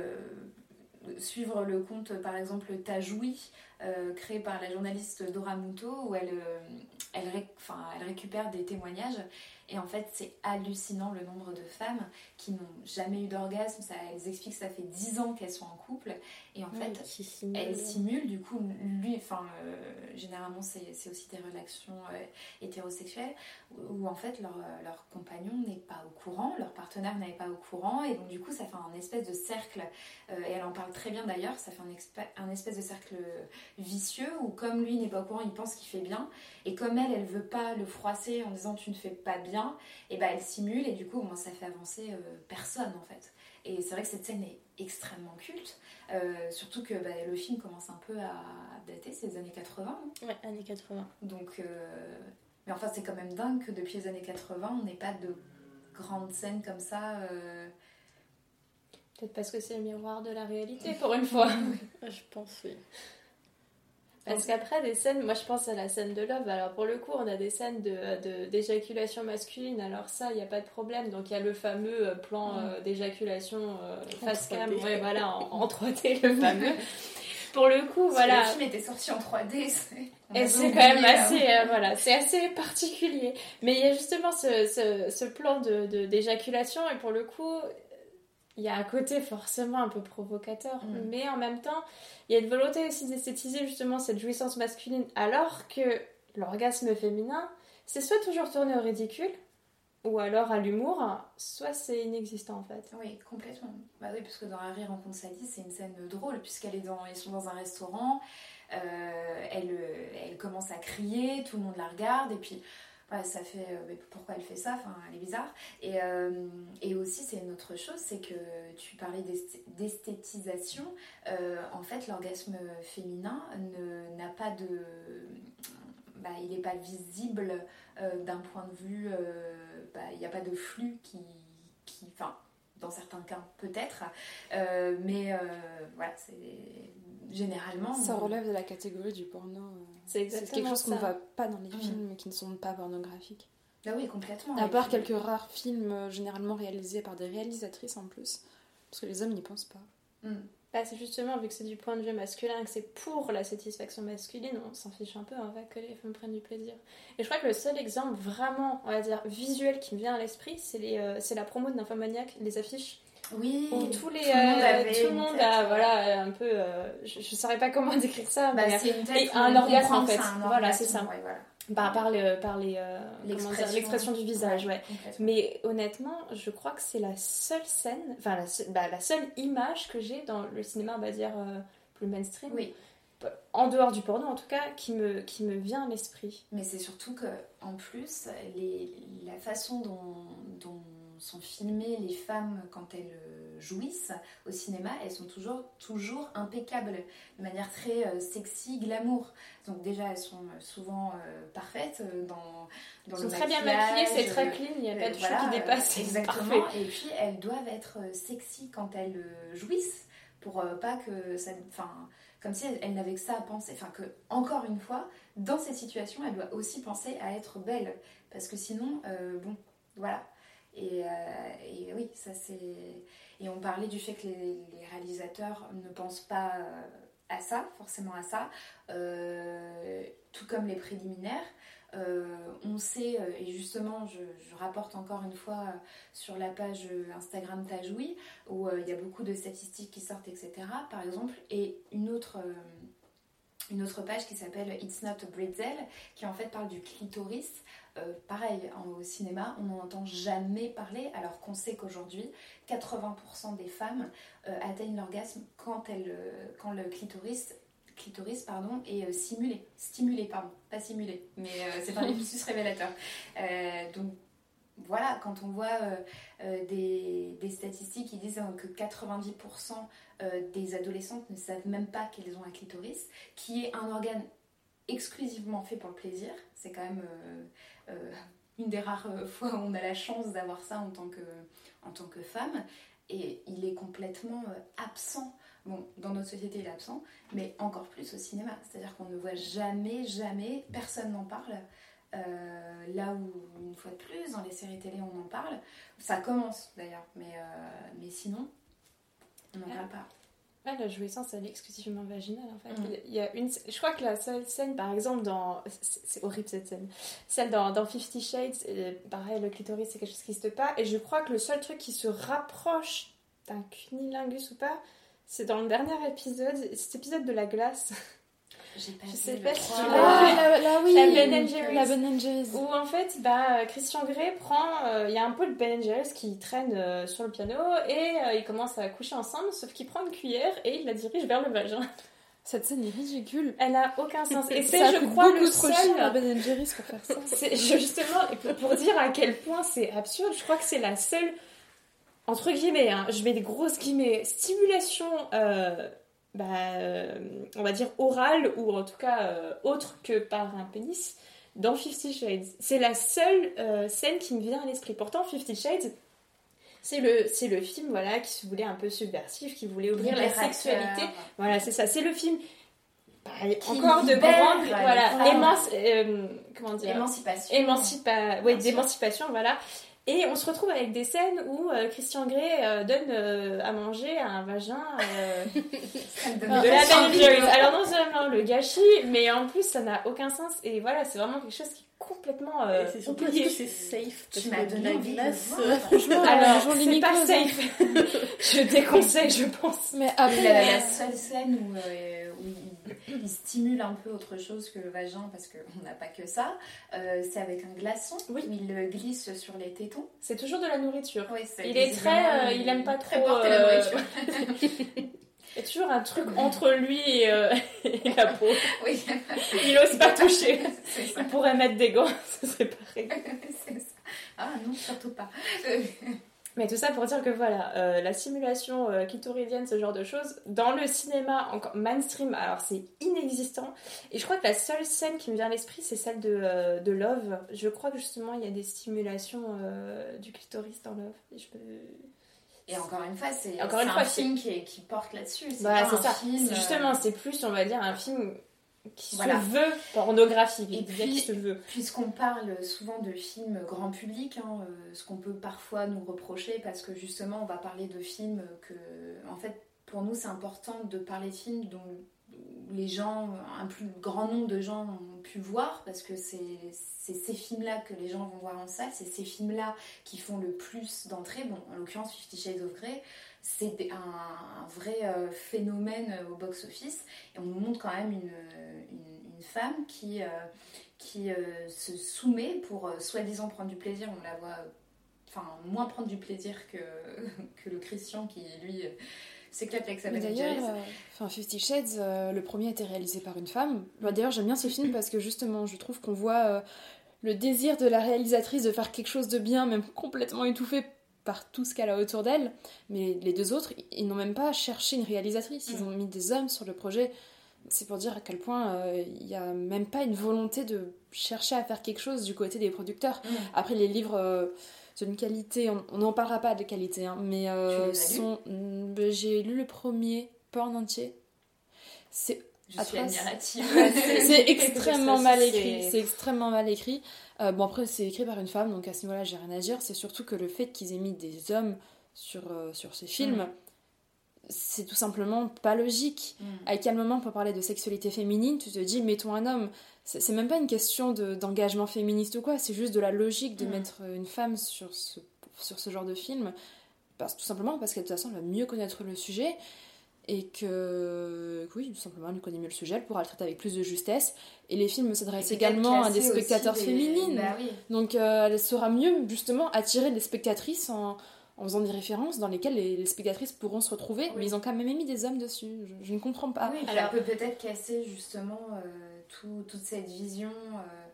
suivre le compte, par exemple, Tajoui, euh, créé par la journaliste Dora Muto, où elle, euh, elle, récupère des témoignages. Et en fait, c'est hallucinant le nombre de femmes qui n'ont jamais eu d'orgasme. Ça, elles expliquent que ça fait 10 ans qu'elles sont en couple. Et en Oui, fait, qui simule. elle simule, du coup, lui, enfin, euh, généralement, c'est aussi des relations euh, hétérosexuelles où, où, en fait leur, euh, leur compagnon n'est pas au courant, leur partenaire n'est pas au courant, et donc du coup, ça fait un espèce de cercle, euh, et elle en parle très bien d'ailleurs, ça fait un, un espèce de cercle vicieux où, comme lui n'est pas au courant, il pense qu'il fait bien, et comme elle, elle veut pas le froisser en disant tu ne fais pas bien, et ben elle simule, et du coup, moi, ça fait avancer euh, personne en fait. Et c'est vrai que cette scène est extrêmement culte. Euh, surtout que bah, le film commence un peu à dater, c'est les années 80. hein. Ouais, années 80. Donc, euh, mais enfin, c'est quand même dingue que depuis les années 80, on n'ait pas de grandes scènes comme ça. Peut-être parce que c'est le miroir de la réalité pour une fois. [LAUGHS] Je pense, oui. Parce qu'après, des scènes, moi je pense à la scène de Love. Alors pour le coup, on a des scènes de- de- d'éjaculation masculine. Alors ça, il n'y a pas de problème. Donc il y a le fameux euh, plan euh, d'éjaculation euh, face cam. 3D. Ouais, voilà, en, en [LAUGHS] 3D, le fameux. pour le coup, Parce voilà. Le film était sorti en 3D. c'est- on Et c'est quand même assez, euh, voilà, c'est assez particulier. Mais il y a justement ce, ce, ce plan de, de- d'éjaculation et pour le coup, il y a un côté forcément un peu provocateur. Mm. Mais en même temps, il y a une volonté aussi d'esthétiser justement cette jouissance masculine alors que l'orgasme féminin, c'est soit toujours tourné au ridicule ou alors à l'humour, soit c'est inexistant en fait. Oui, complètement. Bah oui, parce que dans Harry rencontre Sally, c'est une scène drôle, puisqu'elle est dans, ils sont dans un restaurant, euh, elle, elle commence à crier, tout le monde la regarde, et puis ouais, ça fait euh, pourquoi elle fait ça? Enfin elle est bizarre. Et, euh, et aussi c'est une autre chose c'est que tu parlais d'esth- d'esthétisation. Euh, en fait l'orgasme féminin n'a pas de bah, il n'est pas visible d'un point de vue bah, il n'y a pas de flux qui qui dans certains cas peut-être Euh, mais euh, voilà c'est généralement Ça relève de la catégorie du porno. euh, C'est C'est exactement quelque chose qu'on ne voit pas dans les Mhm. films qui ne sont pas pornographiques. ah oui complètement À part quelques rares films généralement réalisés par des réalisatrices en plus. Parce que les hommes n'y pensent pas. Mm. Bah, c'est justement, vu que c'est du point de vue masculin, que c'est pour la satisfaction masculine, on s'en fiche un peu, on va que les femmes prennent du plaisir. Et je crois que le seul exemple vraiment, on va dire, visuel qui me vient à l'esprit, c'est les, euh, la promo de Nymphomaniac, les affiches, oui où tous les, tout le monde euh, avait tout le monde a, voilà, un peu, euh, je, je saurais pas comment [LAUGHS] décrire ça, Bah, mais c'est une tête et un orgasme, en fait. un Voilà, c'est ça. ouais, voilà. Par, par, le, par les, euh, l'expression du visage, ouais. Mais honnêtement, je crois que c'est la seule scène, enfin la, seule- bah, la seule image que j'ai dans le cinéma, on va dire, euh, plus mainstream, Oui, en dehors du porno en tout cas, qui me, qui me vient à l'esprit. mais c'est surtout que en plus, les, la façon dont, dont sont filmées les femmes quand elles euh, jouissent au cinéma, elles sont toujours, toujours impeccables, de manière très euh, sexy, glamour. Donc déjà, elles sont euh, souvent parfaites dans, dans le sont très bien maquillés, c'est très clean, il n'y a pas de voilà, qui dépassent, c'est Exactement. parfait. Et puis elles doivent être sexy quand elles jouissent pour pas que ça. Enfin, comme si elles, elles n'avaient que ça à penser. Enfin, que, encore une fois, dans cette situation, elle doit aussi penser à être belle. Parce que sinon, euh, bon, voilà. Et, euh, et oui, ça c'est. Et on parlait du fait que les, réalisateurs ne pensent pas euh, à ça, forcément à ça, euh, tout comme les préliminaires. On sait, et justement, je, rapporte encore une fois sur la page Instagram Tajoui, où il y a beaucoup de statistiques qui sortent, etc. Par exemple, et une autre, une autre page qui s'appelle It's Not a Britzel, qui en fait parle du clitoris. Euh, pareil, en- au cinéma, on n'en entend jamais parler, alors qu'on sait qu'aujourd'hui, 80% des femmes euh, atteignent l'orgasme quand, elles, euh, quand le clitoris clitoris pardon, est simulé, stimulé, pardon, pas simulé, mais c'est un plus [LAUGHS] révélateur. Donc voilà, quand on voit des, des statistiques qui disent euh, que 90% euh, des adolescentes ne savent même pas qu'elles ont un clitoris, qui est un organe exclusivement fait pour le plaisir, c'est quand même une des rares euh, fois où on a la chance d'avoir ça en tant que, en tant que femme, et il est complètement euh, absent. Bon, dans notre société, il est absent, mais encore plus au cinéma. C'est-à-dire qu'on ne voit jamais, jamais, personne n'en parle. Euh, là où, une fois de plus, dans les séries télé, on en parle. Ça commence d'ailleurs, mais, euh, mais sinon, on n'en parle pas. Ouais, la jouissance, elle est exclusivement vaginale en fait. Mm. Il y a- une, je crois que la seule scène, par exemple, dans. C'est c'est horrible cette scène. Celle dans, dans Fifty Shades, euh, pareil, le clitoris, c'est quelque chose qui n'existe pas. Et je crois que le seul truc qui se rapproche d'un cunilingus ou pas, c'est dans le dernier épisode, cet épisode de la glace. [LAUGHS] J'ai pas Je sais pas si tu Ah, l'as la, la- oui, La Ben Jerry's. La Ben Jerry's. Où en fait, bah, Christian Grey prend. euh, Il y a un peu de Ben Jerry's qui traîne euh, sur le piano et euh, ils commencent à coucher ensemble, sauf qu'il prend une cuillère et il la dirige vers le vagin. Cette scène est ridicule. Elle n'a aucun sens. Et c'est, je crois, le trop seul. cher à Ben Jerry's pour faire ça. C'est justement, et pour, pour dire à quel point c'est absurde, je crois que c'est la seule, entre guillemets, hein, je mets des grosses guillemets, stimulation, euh, bah, euh, on va dire orale, ou en tout cas euh, autre que par un pénis, dans Fifty Shades. C'est la seule euh, scène qui me vient à l'esprit. Pourtant, Fifty Shades, c'est le, c'est le film voilà, qui se voulait un peu subversif, qui voulait ouvrir la sexualité. Voilà, c'est ça, c'est le film. encore de grande, voilà, émanci- euh, comment dire, Émancipation. Émancipa... ouais, d'émancipation, voilà. Et on se retrouve avec des scènes où euh, Christian Grey euh, donne euh, à manger à un vagin euh, Ça me donne de la Jerry's. Alors non seulement le gâchis, mais en plus ça n'a aucun sens. Et voilà, c'est vraiment quelque chose qui est complètement euh, c'est surtout que c'est safe parce Tu m'as donné de glace. Franchement, Alors, c'est pas hein. safe. [LAUGHS] je déconseille, je pense. Mais après, la, la seule scène où, euh, où il stimule un peu autre chose que le vagin, parce qu'on n'a pas que ça, euh, c'est avec un glaçon Oui. où il le glisse sur les tétons. C'est toujours de la nourriture. Oui, c'est Il est très, euh, il aime pas très trop, porter euh, la nourriture. [LAUGHS] Et toujours un truc entre lui et, euh, [LAUGHS] et la peau. [LAUGHS] Oui, Il ose pas toucher. Il pourrait mettre des gants, ce serait pareil. C'est ça. Ah non, surtout pas. Mais tout ça pour dire que voilà, euh, la simulation euh, clitoridienne, ce genre de choses, dans le cinéma encore mainstream, alors c'est inexistant. Et je crois que la seule scène qui me vient à l'esprit, c'est celle de, euh, de Love. Je crois que justement, il y a des simulations euh, du clitoris dans Love. Et je peux- Et encore une fois, c'est un fois, film qui, qui porte là-dessus. C'est Voilà, c'est un ça. film, Justement, c'est plus, on va dire, un film qui Voilà. se veut pornographique. Et puis, se veut. Puisqu'on parle souvent de films grand public, hein, euh, ce qu'on peut parfois nous reprocher, parce que justement, on va parler de films que, en fait, pour nous, c'est important de parler de films dont les gens, un plus grand nombre de gens ont pu voir, parce que c'est c'est ces films-là que les gens vont voir en salle, c'est ces films-là qui font le plus d'entrées. Bon, en l'occurrence, Fifty Shades of Grey, c'est un, un vrai euh, phénomène euh, au box-office, et on nous montre quand même une, une, une femme qui, euh, qui euh, se soumet pour soi-disant prendre du plaisir. On la voit enfin, moins prendre du plaisir que, [LAUGHS] que le Christian qui, lui, s'éclate avec sa d'ailleurs, enfin, Fifty Shades, le premier a été réalisé par une femme. Bah, d'ailleurs, j'aime bien ce film parce que justement, je trouve qu'on voit le désir de la réalisatrice de faire quelque chose de bien, même complètement étouffé par tout ce qu'elle a autour d'elle. Mais les deux autres, ils n'ont même pas cherché une réalisatrice. Ils ont mis des hommes sur le projet. C'est pour dire à quel point euh, il n'y a même pas une volonté de chercher à faire quelque chose du côté des producteurs. Mm. Après, les livres euh, d'une qualité, on n'en parlera pas de qualité, hein, mais euh, sont. mm, ben, J'ai lu le premier, pas en entier. C'est Je suis admirative. c'est [LAUGHS] [LAUGHS] extrêmement mal écrit. C'est extrêmement mal écrit. Euh, bon, après, c'est écrit par une femme, donc à ce niveau-là, j'ai rien à dire. C'est surtout que le fait qu'ils aient mis des hommes sur, euh, sur ces films, Mm. c'est tout simplement pas logique. Mm. À quel moment, pour parler de sexualité féminine, tu te dis, mettons un homme C'est même pas une question de- d'engagement féministe ou quoi, c'est juste de la logique de Mm. mettre une femme sur ce, sur ce genre de film. Parce, tout simplement parce qu'elle, de toute façon, elle va mieux connaître le sujet et que, oui, tout simplement, elle connaît mieux le sujet, elle pourra le traiter avec plus de justesse. Et les films s'adressent également à des spectateurs des- féminines. Bah oui. Donc euh, elle saura mieux justement attirer les spectatrices en, en faisant des références dans lesquelles les, les spectatrices pourront se retrouver. Mais ils ont quand même mis des hommes dessus. Je, je ne comprends pas. oui, alors- elle peut peut-être casser justement euh, tout- toute cette vision euh,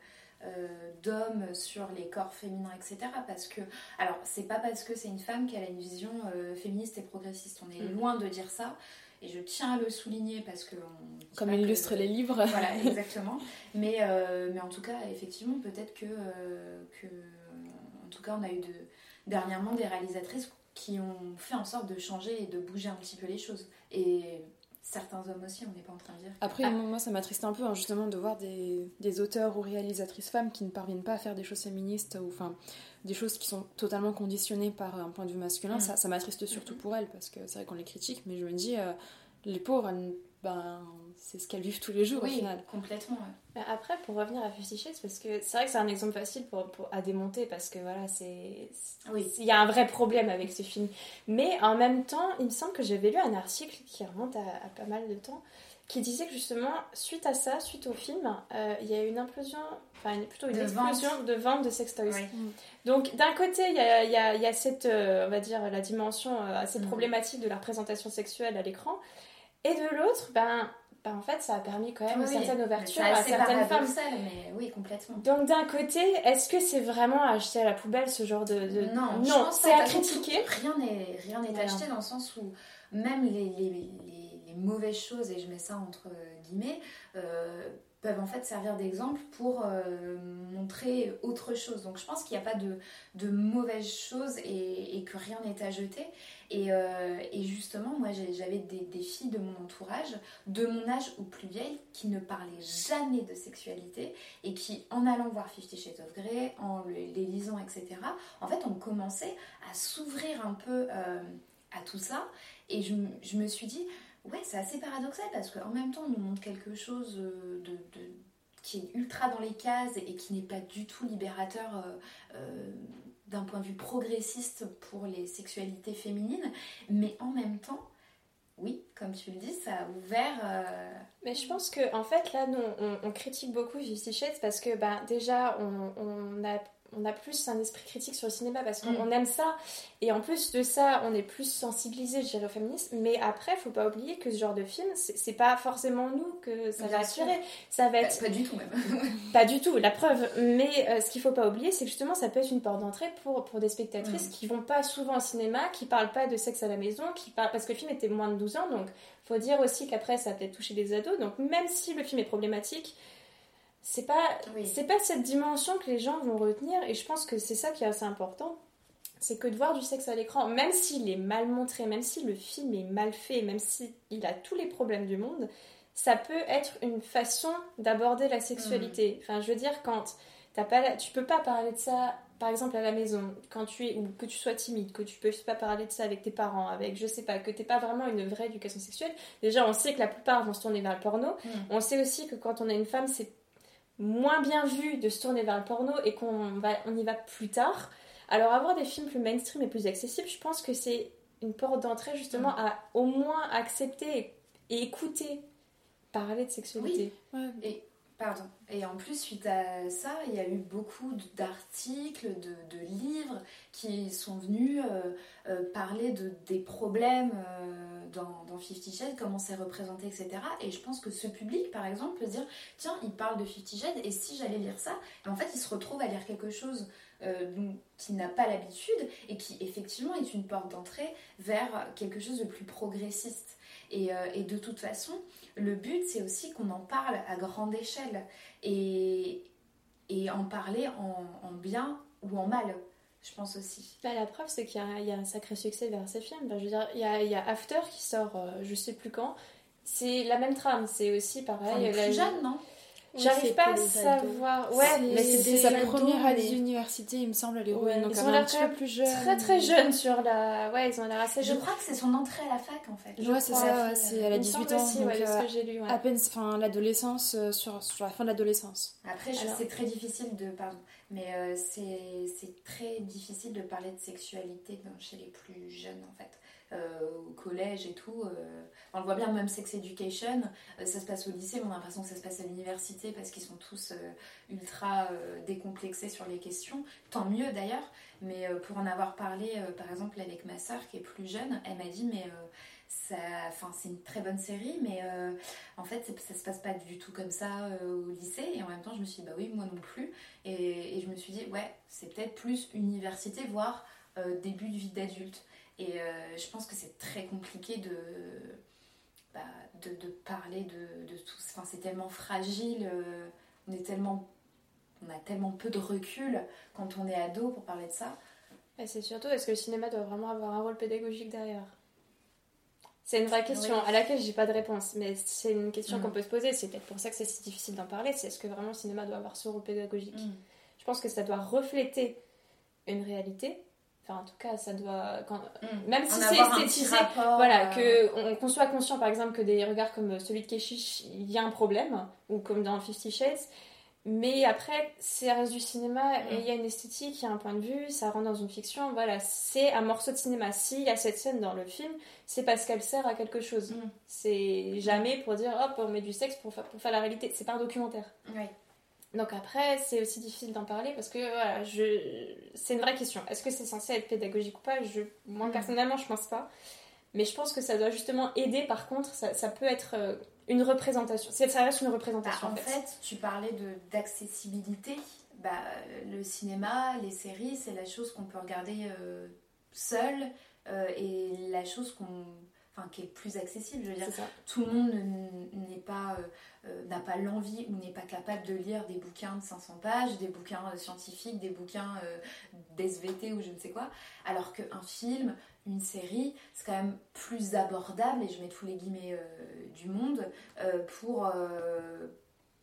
euh, d'homme sur les corps féminins, etc. Parce que, alors, c'est pas parce que c'est une femme qu'elle a une vision euh, féministe et progressiste. On est Mm. loin de dire ça. Et je tiens à le souligner parce que. on Comme pas que- illustrent les livres. [LAUGHS] Voilà, [LAUGHS] exactement. Mais, euh, mais en tout cas, effectivement, peut-être que, euh, que. En tout cas, on a eu de, dernièrement des réalisatrices qui ont fait en sorte de changer et de bouger un petit peu les choses. Et certains hommes aussi, on n'est pas en train de dire. Après, Ah. moi, ça m'attriste un peu hein, justement de voir des, des auteurs ou réalisatrices femmes qui ne parviennent pas à faire des choses féministes ou enfin des choses qui sont totalement conditionnées par un point de vue masculin. Mm. Ça, ça m'attriste surtout pour elles parce que c'est vrai qu'on les critique, mais je me dis, euh, les pauvres, elles- ben, c'est ce qu'elles vivent tous les jours au oui, final. complètement. ouais. Mais Après, pour revenir à Fifty Shades, parce que c'est vrai que c'est un exemple facile pour, pour- à démonter, parce que voilà, c'est. Oui. Il y a un vrai problème avec ce film. Mais en même temps, il me semble que j'avais lu un article qui remonte à, à pas mal de temps, qui disait que justement, suite à ça, suite au film, euh, il y a eu une implosion, enfin plutôt une De explosion de vente de sextoys. Oui. Donc d'un côté, il y a, il y a- il y a cette, euh, on va dire, la dimension euh, assez Mhm. problématique de la représentation sexuelle à l'écran, et de l'autre, ben, ben, en fait, ça a permis quand même Oui, une certaine ouverture à certaines femmes. mais oui, complètement. Donc d'un côté, est-ce que c'est vraiment à acheter à la poubelle ce genre de... de- Non, non c'est à critiquer. Rien n'est rien n'est Voilà. acheté dans le sens où même les, les, les- les mauvaises choses, et je mets ça entre guillemets, euh, peuvent en fait servir d'exemple pour euh, montrer autre chose. Donc je pense qu'il n'y a pas de, de mauvaises choses et, et que rien n'est à jeter. Et, euh, et justement, moi j'avais des, filles de mon entourage, de mon âge ou plus vieilles, qui ne parlaient jamais de sexualité et qui, en allant voir Fifty Shades of Grey, en le- les lisant, etc., en fait, ont commencé à s'ouvrir un peu euh, à tout ça. Et je, je me suis dit, ouais, c'est assez paradoxal parce qu'en même temps, on nous montre quelque chose euh, de, de- qui est ultra dans les cases et qui n'est pas du tout libérateur euh, euh, d'un point de vue progressiste pour les sexualités féminines. Mais en même temps, oui, comme tu le dis, ça a ouvert. Mais je pense que en fait là, nous, on, critique beaucoup Fifty Shades parce que ben déjà, on, on a on a plus un esprit critique sur le cinéma parce qu'on Mm. aime ça. Et en plus de ça, on est plus sensibilisé, je dirais, au féminisme. Mais après, faut pas oublier que ce genre de film, c'est pas forcément nous que ça Bien va attirer. Ça va Pas, être pas du tout même. [LAUGHS] pas du tout, la preuve. Mais euh, ce qu'il faut pas oublier, c'est que justement, ça peut être une porte d'entrée pour, pour des spectatrices Mm. qui vont pas souvent au cinéma, qui parlent pas de sexe à la maison, qui parlent parce que le film était moins de 12 ans, donc faut dire aussi qu'après, ça a peut-être touché des ados. Donc même si le film est problématique, c'est pas Oui. c'est pas cette dimension que les gens vont retenir. Et je pense que c'est ça qui est assez important. C'est que de voir du sexe à l'écran, même s'il est mal montré, même si le film est mal fait, même s'il a tous les problèmes du monde, ça peut être une façon d'aborder la sexualité. Enfin, je veux dire, quand t'as pas, la- tu peux pas parler de ça, par exemple à la maison, quand tu es ou que tu sois timide, que tu peux pas parler de ça avec tes parents, avec je sais pas, que t'es pas vraiment une vraie éducation sexuelle. Déjà, on sait que la plupart vont se tourner vers le porno. Mm. On sait aussi que quand on est une femme, c'est moins bien vu de se tourner vers le porno et qu'on va, on y va plus tard. Alors avoir des films plus mainstream et plus accessibles, je pense que c'est une porte d'entrée justement à au moins accepter et, écouter parler de sexualité. Ouais. Et, pardon. Et en plus, suite à ça, il y a eu beaucoup d'articles, de, livres qui sont venus euh, euh, parler de, des problèmes euh, dans, Fifty Shades, comment c'est représenté, etc. Et je pense que ce public, par exemple, peut se dire tiens, il parle de Fifty Shades, et si j'allais lire ça En fait, il se retrouve à lire quelque chose qui n'a pas l'habitude et qui, effectivement, est une porte d'entrée vers quelque chose de plus progressiste. Et de toute façon, le but, c'est aussi qu'on en parle à grande échelle et, et en parler en, en bien ou en mal, je pense aussi. Bah, la preuve, c'est qu'il y, a- il y a un sacré succès vers ces films. Bah, je veux dire, il y a, il y a After qui sort, euh, je sais plus quand. C'est la même trame, c'est aussi pareil. Enfin, les la- plus jeunes, non? J'arrive pas à les savoir. Ouais, C'est- mais c'est sa première année d'université, il me semble, est Ouais, donc ils ont l'air peu plus jeune. très très jeune sur la. Ouais, ils ont l'air assez Je jeunes. crois que c'est son entrée à la fac, en fait. Ouais, c'est crois, ça, ouais, c'est, euh, elle a il me 18 semble ans, aussi, donc ouais, de ce euh, que j'ai lu. ouais. à peine, enfin l'adolescence, euh, sur, sur la fin de l'adolescence. Après, c'est très difficile de. Pardon. Mais euh, c'est c'est très difficile de parler de sexualité chez les plus jeunes, en fait. Euh, au collège et tout. euh, on le voit bien, même Sex Education, euh, ça se passe au lycée, mais on a l'impression que ça se passe à l'université parce qu'ils sont tous ultra décomplexés sur les questions. Tant mieux d'ailleurs. Mais pour en avoir parlé, par exemple, avec ma soeur qui est plus jeune, elle m'a dit, mais. c'est une très bonne série, mais en fait, ça se passe pas du tout comme ça au lycée. Et en même temps, je me suis dit, bah oui, moi non plus. Et, je me suis dit, ouais, c'est peut-être plus université, voire début de vie d'adulte. Et euh, je pense que c'est très compliqué de, bah, de, de parler de, de tout ça. Enfin, c'est tellement fragile, euh, on est tellement. On a tellement peu de recul quand on est ado pour parler de ça. Et c'est surtout, est-ce que le cinéma doit vraiment avoir un rôle pédagogique derrière C'est une vraie question Oui. à laquelle j'ai pas de réponse, mais c'est une question Mm. qu'on peut se poser. C'est peut-être pour ça que c'est si difficile d'en parler. C'est est-ce que vraiment le cinéma doit avoir ce rôle pédagogique? Je pense que ça doit refléter une réalité. Enfin, en tout cas, ça doit. Quand... Même si c'est esthétisé, rapport, Voilà, euh, que on- qu'on soit conscient par exemple que des regards comme celui de Keshish, il y a un problème, ou comme dans Fifty Shades, mais après, ça reste du cinéma et il y a une esthétique, il y a un point de vue, ça rentre dans une fiction, voilà, c'est un morceau de cinéma. S'il y a cette scène dans le film, c'est parce qu'elle sert à quelque chose. Mm. C'est jamais pour dire hop, on met du sexe pour, fa- pour faire la réalité, c'est pas un documentaire. Ouais. Donc après, c'est aussi difficile d'en parler parce que voilà, je... c'est une vraie question. Est-ce que c'est censé être pédagogique ou pas? Je... Moi Mm. personnellement, je pense pas. Mais je pense que ça doit justement aider. Par contre, ça, ça peut être euh, une représentation. Ça reste une Bah, représentation en fait, tu parlais d'accessibilité. Bah, le cinéma, les séries, c'est la chose qu'on peut regarder euh, seul euh, et la chose qu'on, enfin, qui est plus accessible. Je veux dire, tout le monde n'est pas euh, euh, n'a pas l'envie ou n'est pas capable de lire des bouquins de 500 pages, des bouquins euh, scientifiques, des bouquins euh, d'SVT ou je ne sais quoi, alors qu'un film, une série, c'est quand même plus abordable, et je mets tous les guillemets du monde, pour,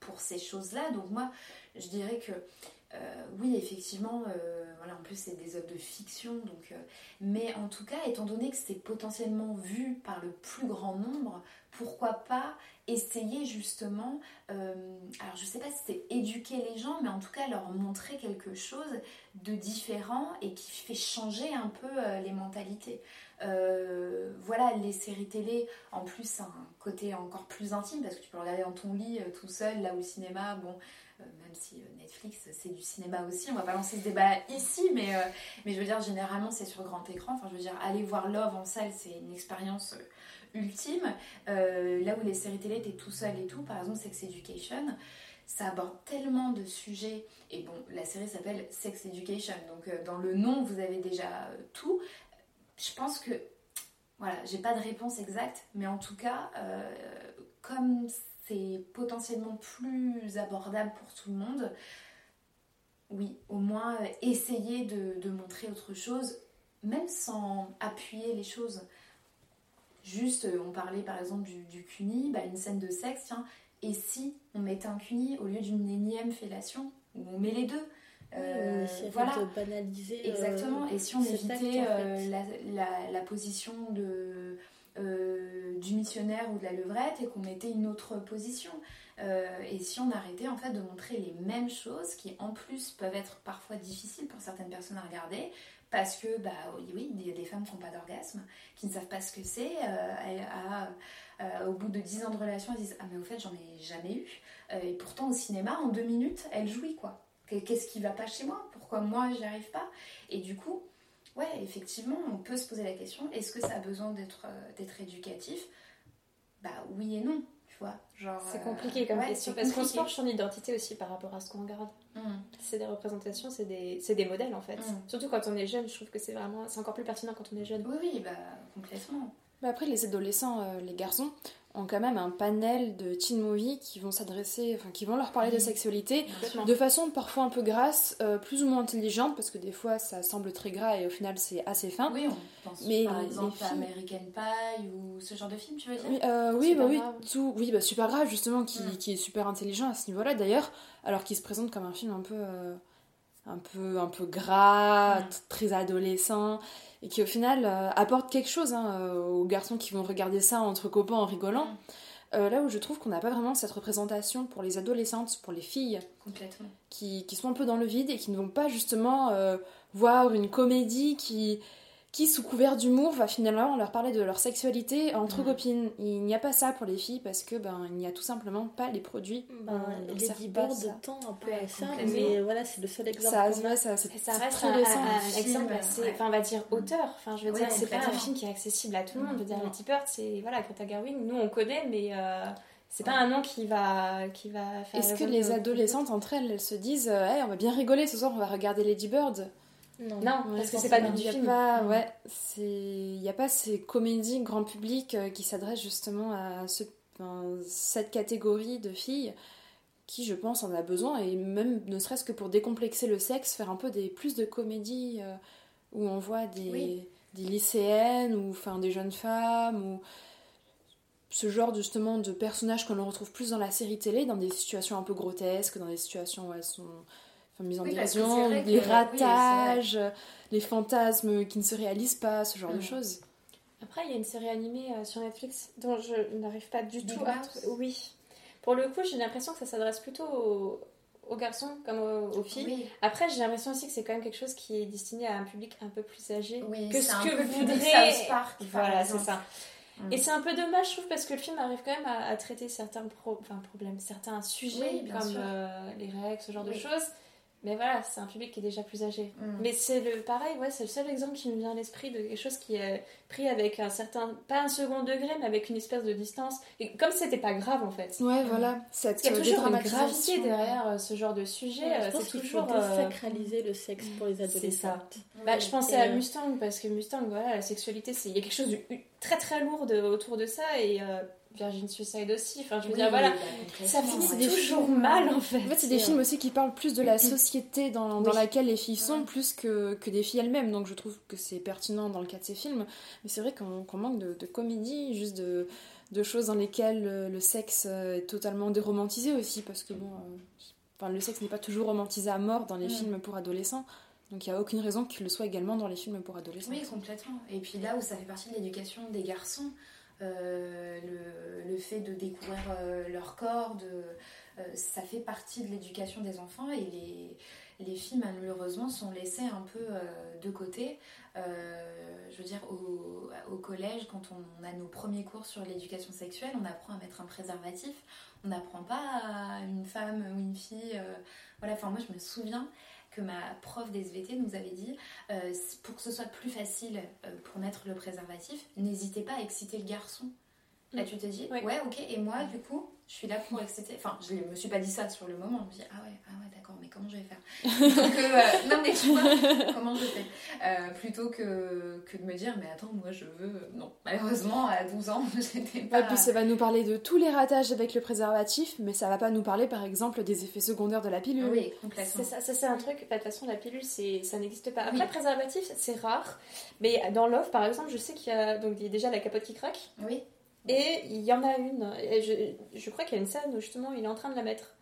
pour ces choses-là. Donc moi, je dirais que euh, oui, effectivement, euh, voilà, en plus c'est des œuvres de fiction, donc, euh, mais en tout cas, étant donné que c'est potentiellement vu par le plus grand nombre, pourquoi pas essayer justement, alors je sais pas si c'est éduquer les gens, mais en tout cas leur montrer quelque chose de différent et qui fait changer un peu les mentalités. Voilà, les séries télé, en plus, un côté encore plus intime parce que tu peux regarder dans ton lit tout seul, là le cinéma, bon, même si Netflix c'est du cinéma aussi, on va pas lancer ce débat ici, mais, mais je veux dire, généralement c'est sur grand écran. Enfin, je veux dire, aller voir Love en salle, c'est une expérience ultime. là où les séries télé, étaient tout seul et tout, par exemple Sex Education, ça aborde tellement de sujets. Et bon, la série s'appelle Sex Education, donc dans le nom, vous avez déjà tout. Je pense que voilà, j'ai pas de réponse exacte, mais en tout cas, euh, comme c'est potentiellement plus abordable pour tout le monde, oui, au moins euh, essayer de, montrer autre chose, même sans appuyer les choses. Juste, euh, on parlait par exemple du, du CUNY, bah, une scène de sexe, tiens, et si on mettait un CUNY au lieu d'une énième fellation, où on met les deux euh, voilà. de banaliser. Euh, Exactement. et si on évitait euh, la, la, position de, du missionnaire ou de la levrette et qu'on mettait une autre position. Et si on arrêtait en fait de montrer les mêmes choses qui en plus peuvent être parfois difficiles pour certaines personnes à regarder parce que bah oui, il y a des femmes qui n'ont pas d'orgasme, qui ne savent pas ce que c'est, au bout de 10 ans de relation, elles disent ah mais au fait j'en ai jamais eu. Et pourtant au cinéma en deux minutes elle jouit quoi. Qu'est-ce qui va pas chez moi? Pourquoi moi j'y arrive pas? Et du coup, ouais, effectivement, on peut se poser la question est-ce que ça a besoin d'être euh, d'être éducatif? Bah oui et non, tu vois. Genre. C'est compliqué comme question parce qu'on se penche son identité aussi par rapport à ce qu'on regarde. Mmh. C'est des représentations, c'est des, des, modèles en fait. Mmh. Surtout quand on est jeune, je trouve que c'est vraiment c'est encore plus pertinent quand on est jeune. Oui, oui, bah complètement. Bah après, les adolescents, euh, les garçons, ont quand même un panel de teen movies qui vont s'adresser, enfin qui vont leur parler de sexualité de façon parfois un peu grasse, euh, plus ou moins intelligente, parce que des fois ça semble très gras et au final c'est assez fin. Oui, on pense Mais par exemple à American Pie ou ce genre de film, tu veux dire? Oui, euh, oui, bah, oui, tout, oui, bah, super grave justement, qui, mm. qui, est super intelligent à ce niveau-là d'ailleurs, alors qu'il se présente comme un film un peu, un peu, un peu gras, mm. très adolescent et qui au final euh, apporte quelque chose hein, euh, aux garçons qui vont regarder ça entre copains en rigolant. Mm. Euh, là où je trouve qu'on n'a pas vraiment cette représentation pour les adolescentes, pour les filles, Complètement. Qui, qui, sont un peu dans le vide et qui ne vont pas justement voir une comédie qui, qui, sous couvert d'humour, va finalement leur parler de leur sexualité entre copines. Il n'y a pas ça pour les filles parce que ben il n'y a tout simplement pas les produits. Ben, les Bird de temps un peu à ça, mais voilà, c'est le seul exemple. Ça, ça, ça, reste très récent. Un, exemple assez, enfin on va dire auteur. Enfin je veux dire, c'est pas un film qui est accessible à tout le monde. Je veux dire, Lady Bird, c'est voilà, Greta Gerwig, nous on connaît, mais euh, c'est pas un nom qui va, qui va faire. Est-ce que les adolescentes entre elles, elles se disent, hey, on va bien rigoler ce soir, on va regarder Lady Bird? Non, parce que c'est pas du film. Pas, ouais, il n'y a pas ces comédies grand public euh, qui s'adressent justement à ce, cette catégorie de filles qui, je pense, en a besoin, et même ne serait-ce que pour décomplexer le sexe, faire un peu des, plus de comédies euh, où on voit des, des lycéennes ou enfin, des jeunes femmes ou ce genre justement de personnages qu'on retrouve plus dans la série télé, dans des situations un peu grotesques, dans des situations où elles sont mise en oui, les ratages, les fantasmes qui ne se réalisent pas, ce genre de mm. choses. Après, il y a une série animée euh, sur Netflix dont je n'arrive pas du tout à. Oui. Pour le coup, j'ai l'impression que ça s'adresse plutôt aux, garçons comme aux, filles. Après, j'ai l'impression aussi que c'est quand même quelque chose qui est destiné à un public un peu plus âgé que ce que voudrait. voilà, c'est ça. Mm. Et c'est un peu dommage, je trouve, parce que le film arrive quand même à, traiter certains problèmes, certains sujets comme euh, les règles, ce genre de choses. Mais voilà, c'est un public qui est déjà plus âgé. Mm. Mais c'est le pareil, ouais, c'est le seul exemple qui me vient à l'esprit de quelque chose qui est pris avec un certain, pas un second degré, mais avec une espèce de distance. Et comme c'était pas grave en fait. Ouais, voilà. Il y a toujours une gravité derrière euh, ce genre de sujet. Euh, c'est toujours faut euh, désacraliser le sexe pour les adolescents. C'est ça. Bah, je pensais à Mustang parce que Mustang, voilà, la sexualité, il y a quelque chose de très très lourd autour de ça et Virgin Suicide aussi. Enfin, je veux dire, voilà, bah, ça finit toujours mal en fait. En fait, c'est des films aussi qui parlent plus de la société dans, dans laquelle les filles sont, plus que, que des filles elles-mêmes. Donc je trouve que c'est pertinent dans le cas de ces films. Mais c'est vrai qu'on manque de, comédie, juste de, de, choses dans lesquelles le, sexe est totalement déromantisé aussi. Parce que bon, euh, enfin, le sexe n'est pas toujours romantisé à mort dans les mm. films pour adolescents. Donc il n'y a aucune raison qu'il le soit également dans les films pour adolescents. Oui, complètement. Et puis là où ça fait partie de l'éducation des garçons, euh, le, le, fait de découvrir euh, leur corps, euh, ça fait partie de l'éducation des enfants et les, les filles malheureusement sont laissées un peu euh, de côté. Euh, je veux dire, au, collège, quand on a nos premiers cours sur l'éducation sexuelle, on apprend à mettre un préservatif. On n'apprend pas à une femme ou une fille. euh, voilà, enfin moi je me souviens que ma prof d'SVT nous avait dit euh, pour que ce soit plus facile euh, pour mettre le préservatif, n'hésitez pas à exciter le garçon. Là, Mm. tu te dis, Ouais. ouais, ok, et moi, du coup, je suis là pour exciter. Enfin, je me suis pas dit ça sur le moment. Je me dis, ah ouais, ah ouais, d'accord, mais comment je vais faire? Plutôt que, euh, [LAUGHS] Non, mais tu vois, comment je fais? Euh, Plutôt que, que de me dire, mais attends, moi, je veux. Non, malheureusement, à 12 ans, [LAUGHS] j'étais pas. Ouais, puis ça va nous parler de tous les ratages avec le préservatif, mais ça va pas nous parler par exemple des effets secondaires de la pilule. Oui, complètement. C'est ça, ça c'est un truc. De toute façon, la pilule, c'est, ça n'existe pas. Après, Oui. le préservatif, c'est rare. Mais dans l'offre, par exemple, je sais qu'il y a donc il y a déjà la capote qui craque. Oui, Et il y en a une. et je, je crois qu'il y a une scène où justement il est en train de la mettre.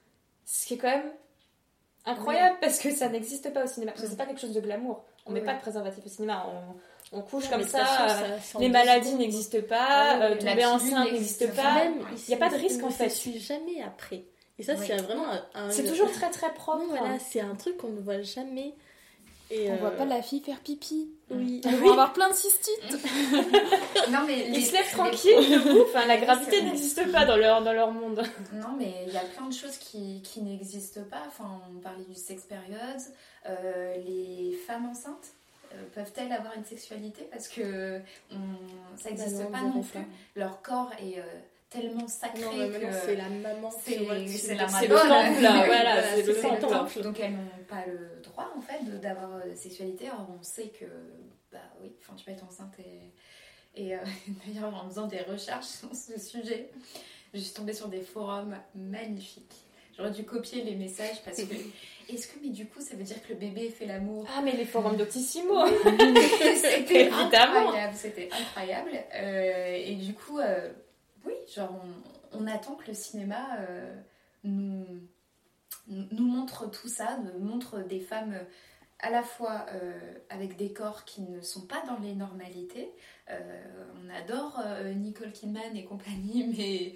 Ce qui est quand même incroyable parce que ça n'existe pas au cinéma. Parce que c'est pas quelque chose de glamour. On met pas de préservatif au cinéma. On, on couche comme ça. façon, euh, ça- les maladies n'existent pas. Ah euh, tomber enceinte n'existe pas. Il n'y a pas de risque ne en fait. suit jamais après. Et ça, c'est vraiment un. C'est toujours très très propre. Voilà, c'est un truc qu'on ne voit jamais. Et On euh, voit pas la fille faire pipi. Oui. Elles [LAUGHS] vont avoir plein de cystites. [LAUGHS] non, mais. Ils les- se lèvent les- tranquilles, debout. Enfin, la gravité n'existe pas dans leur, dans leur monde. Non, mais il y a plein de choses qui, qui n'existent pas. Enfin, on parlait du sex period. Euh, les femmes enceintes euh, peuvent-elles avoir une sexualité? Parce que on- ça n'existe Bah pas non plus. Leur corps est euh, tellement sacré Non, mais que c'est la maman c'est- la [LAUGHS] C'est maman. le temple, là. Voilà, c'est le temple. Donc elles n'ont pas le droit en fait de- d'avoir euh, sexualité. Or on sait que bah oui, enfin tu peux être enceinte et et euh, [LAUGHS] d'ailleurs en faisant des recherches sur ce sujet, je suis tombée sur des forums magnifiques. J'aurais dû copier les messages parce que [LAUGHS] est-ce que mais du coup ça veut dire que le bébé fait l'amour? Ah, mais les forums d'Octissimo C'était incroyable, c'était incroyable. Euh, et du coup, euh, oui, genre on, attend que le cinéma euh, nous, montre tout ça, nous montre des femmes euh, à la fois euh, avec des corps qui ne sont pas dans les normalités. On adore Nicole Kidman et compagnie, [LAUGHS] mais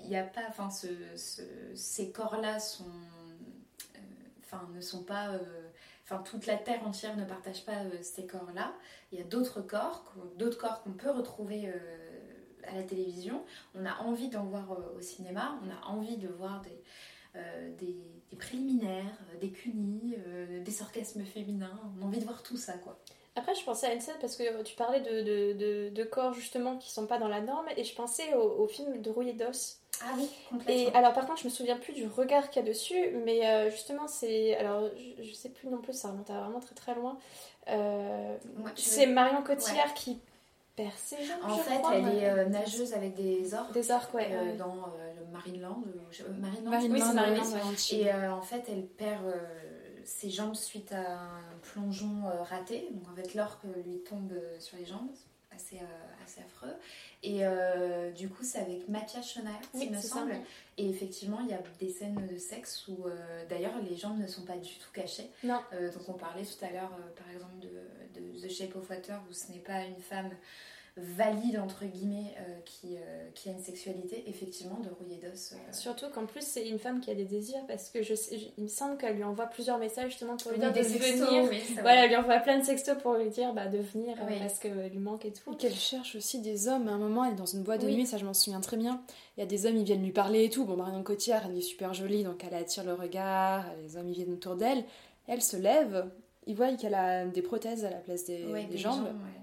il n'y a pas, enfin, ce, ce- ces corps-là sont, enfin, ne sont pas enfin toute la terre entière ne partage pas ces corps-là. Il y a d'autres corps, d'autres corps qu'on peut retrouver à la télévision. On a envie d'en voir euh, au cinéma. On a envie de voir des euh, des, des préliminaires, euh, des cunis, euh, des orgasmes féminins. On a envie de voir tout ça, quoi. Après, je pensais à une scène parce que tu parlais de, de, de- de corps justement qui sont pas dans la norme et je pensais au, au film de Rouillé d'os. Ah oui, Et complètement. alors, par contre, je me souviens plus du regard qu'il y a dessus, mais euh, justement, c'est. Alors, je, je sais plus non plus, ça remonte à vraiment très très loin. Euh, c'est Marion Cotillard qui En je fait, crois. elle est euh, nageuse avec des orques Des arcs, ouais. euh, ouais. dans euh, le Marineland. Marineland, Marine Oui, c'est Land, Marine Marine Land, Land, Chine. Et en fait, elle perd ses jambes suite à un plongeon raté. Donc en fait, l'orque lui tombe sur les jambes, assez, euh, assez affreux. Et euh, du coup, c'est avec Mathia Schoenaerts, Oui, il me ça. semble. Et effectivement, il y a des scènes de sexe où euh, d'ailleurs les jambes ne sont pas du tout cachées. Non. Donc on parlait tout à l'heure, par exemple, de, de The Shape of Water, où ce n'est pas une femme valide entre guillemets euh, qui, euh, qui a une sexualité effectivement de rouillé d'os euh, Surtout qu'en plus, c'est une femme qui a des désirs parce que je sais, je- il me semble qu'elle lui envoie plusieurs messages justement pour lui oui, dire de sextos, venir. oui. Voilà, elle lui envoie plein de sextos pour lui dire bah, de venir euh, Oui. parce qu'elle lui manque et tout. Et qu'elle cherche aussi des hommes. À un moment, elle est dans une boîte de Oui. nuit, ça je m'en souviens très bien. Il y a des hommes, ils viennent lui parler et tout. Bon, Marion Cotillard, elle est super jolie, donc elle attire le regard. Les hommes, ils viennent autour d'elle. Elle se lève, ils voient qu'elle a des prothèses à la place des, Ouais, des des jambes, ouais.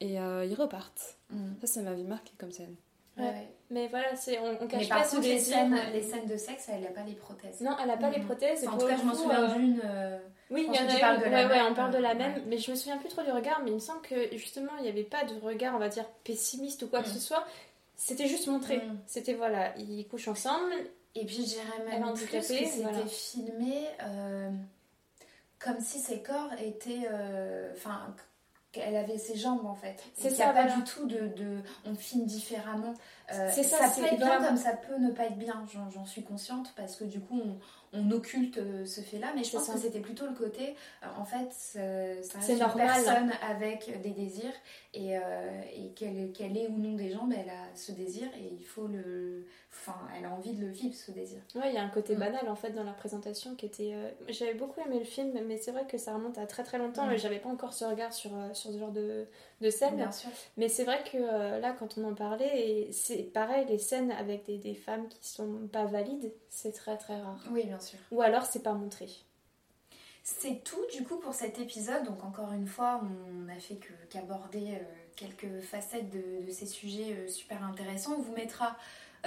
Et euh, ils repartent. Mm. Ça, ça m'avait marqué comme scène. Ouais, Ouais. ouais. Mais voilà, c'est, on, on Mais cache par pas contre, les scènes, les scènes de sexe, elle n'a pas les prothèses. Non, elle a pas les Mhm. prothèses. Enfin, en tout cas, je m'en souviens euh, d'une. euh, Oui, il y en a une. ouais, ouais, on parle de la euh, même. Mais je me souviens plus trop du regard, mais il me semble que justement, il n'y avait pas de regard, on va dire, pessimiste ou quoi que Mm. ce soit. C'était juste montré. Mm. C'était voilà, ils couchent ensemble. Et puis, je dirais Elle même est plus que c'était voilà. filmé euh, comme si ses corps étaient. euh, Enfin. Qu'elle avait ses jambes en fait. C'est ça, y a pas voilà. du tout de, de- On filme différemment. Euh, C'est ça, ça peut être bien comme ça peut ne pas être bien, j'en j'en suis consciente, parce que du coup, on, on occulte ce fait-là, mais je pense ça. que c'était plutôt le côté, euh, en fait, ça reste C'est une normal. personne avec des désirs et, euh, et qu'elle qu'elle ait ou non des jambes, elle a ce désir et il faut le. Enfin, elle a envie de le vivre ce désir. Ouais, il y a un côté Mm. banal en fait dans la présentation qui était. euh, J'avais beaucoup aimé le film, mais c'est vrai que ça remonte à très très longtemps Mm. et j'avais pas encore ce regard sur, euh, sur ce genre de, de scène. Bien sûr. Mais c'est vrai que euh, là, quand on en parlait, c'est pareil, les scènes avec des, des femmes qui sont pas valides, c'est très très rare. Oui, bien sûr. Ou alors c'est pas montré. C'est tout du coup pour cet épisode. Donc encore une fois, on n'a fait qu'aborder euh, quelques facettes de, de ces sujets euh, super intéressants. On vous mettra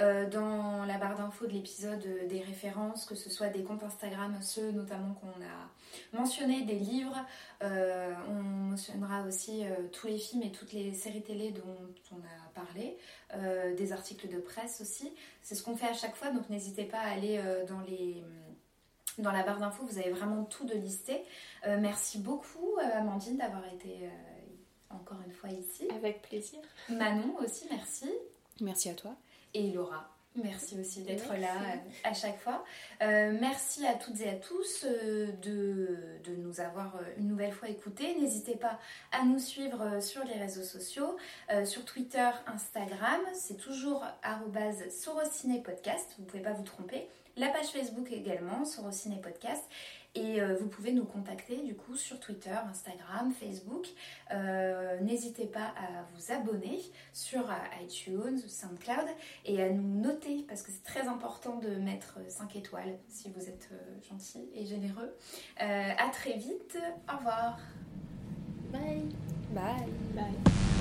euh, dans la barre d'infos de l'épisode euh, des références, que ce soit des comptes Instagram, ceux notamment qu'on a mentionnés, des livres. Euh, on mentionnera aussi euh, tous les films et toutes les séries télé dont on a parlé, euh, des articles de presse aussi. C'est ce qu'on fait à chaque fois, donc n'hésitez pas à aller euh, dans les dans la barre d'infos, vous avez vraiment tout de listé. Euh, merci beaucoup, euh, Amandine, d'avoir été euh, encore une fois ici. Avec plaisir. Manon aussi, merci. Merci à toi. Et Laura, merci aussi d'être là à chaque fois. Euh, merci à toutes et à tous euh, de, de nous avoir euh, une nouvelle fois écoutés. N'hésitez pas à nous suivre sur les réseaux sociaux, euh, sur Twitter, Instagram. C'est toujours arrobase Sorociné Podcast. Vous ne pouvez pas vous tromper. La page Facebook également, Sorociné Podcast. Et euh, vous pouvez nous contacter du coup sur Twitter, Instagram, Facebook. Euh, N'hésitez pas à vous abonner sur euh, iTunes, SoundCloud et à nous noter parce que c'est très important de mettre 5 étoiles si vous êtes euh, gentil et généreux. Euh, à très vite, au revoir. Bye Bye. Bye.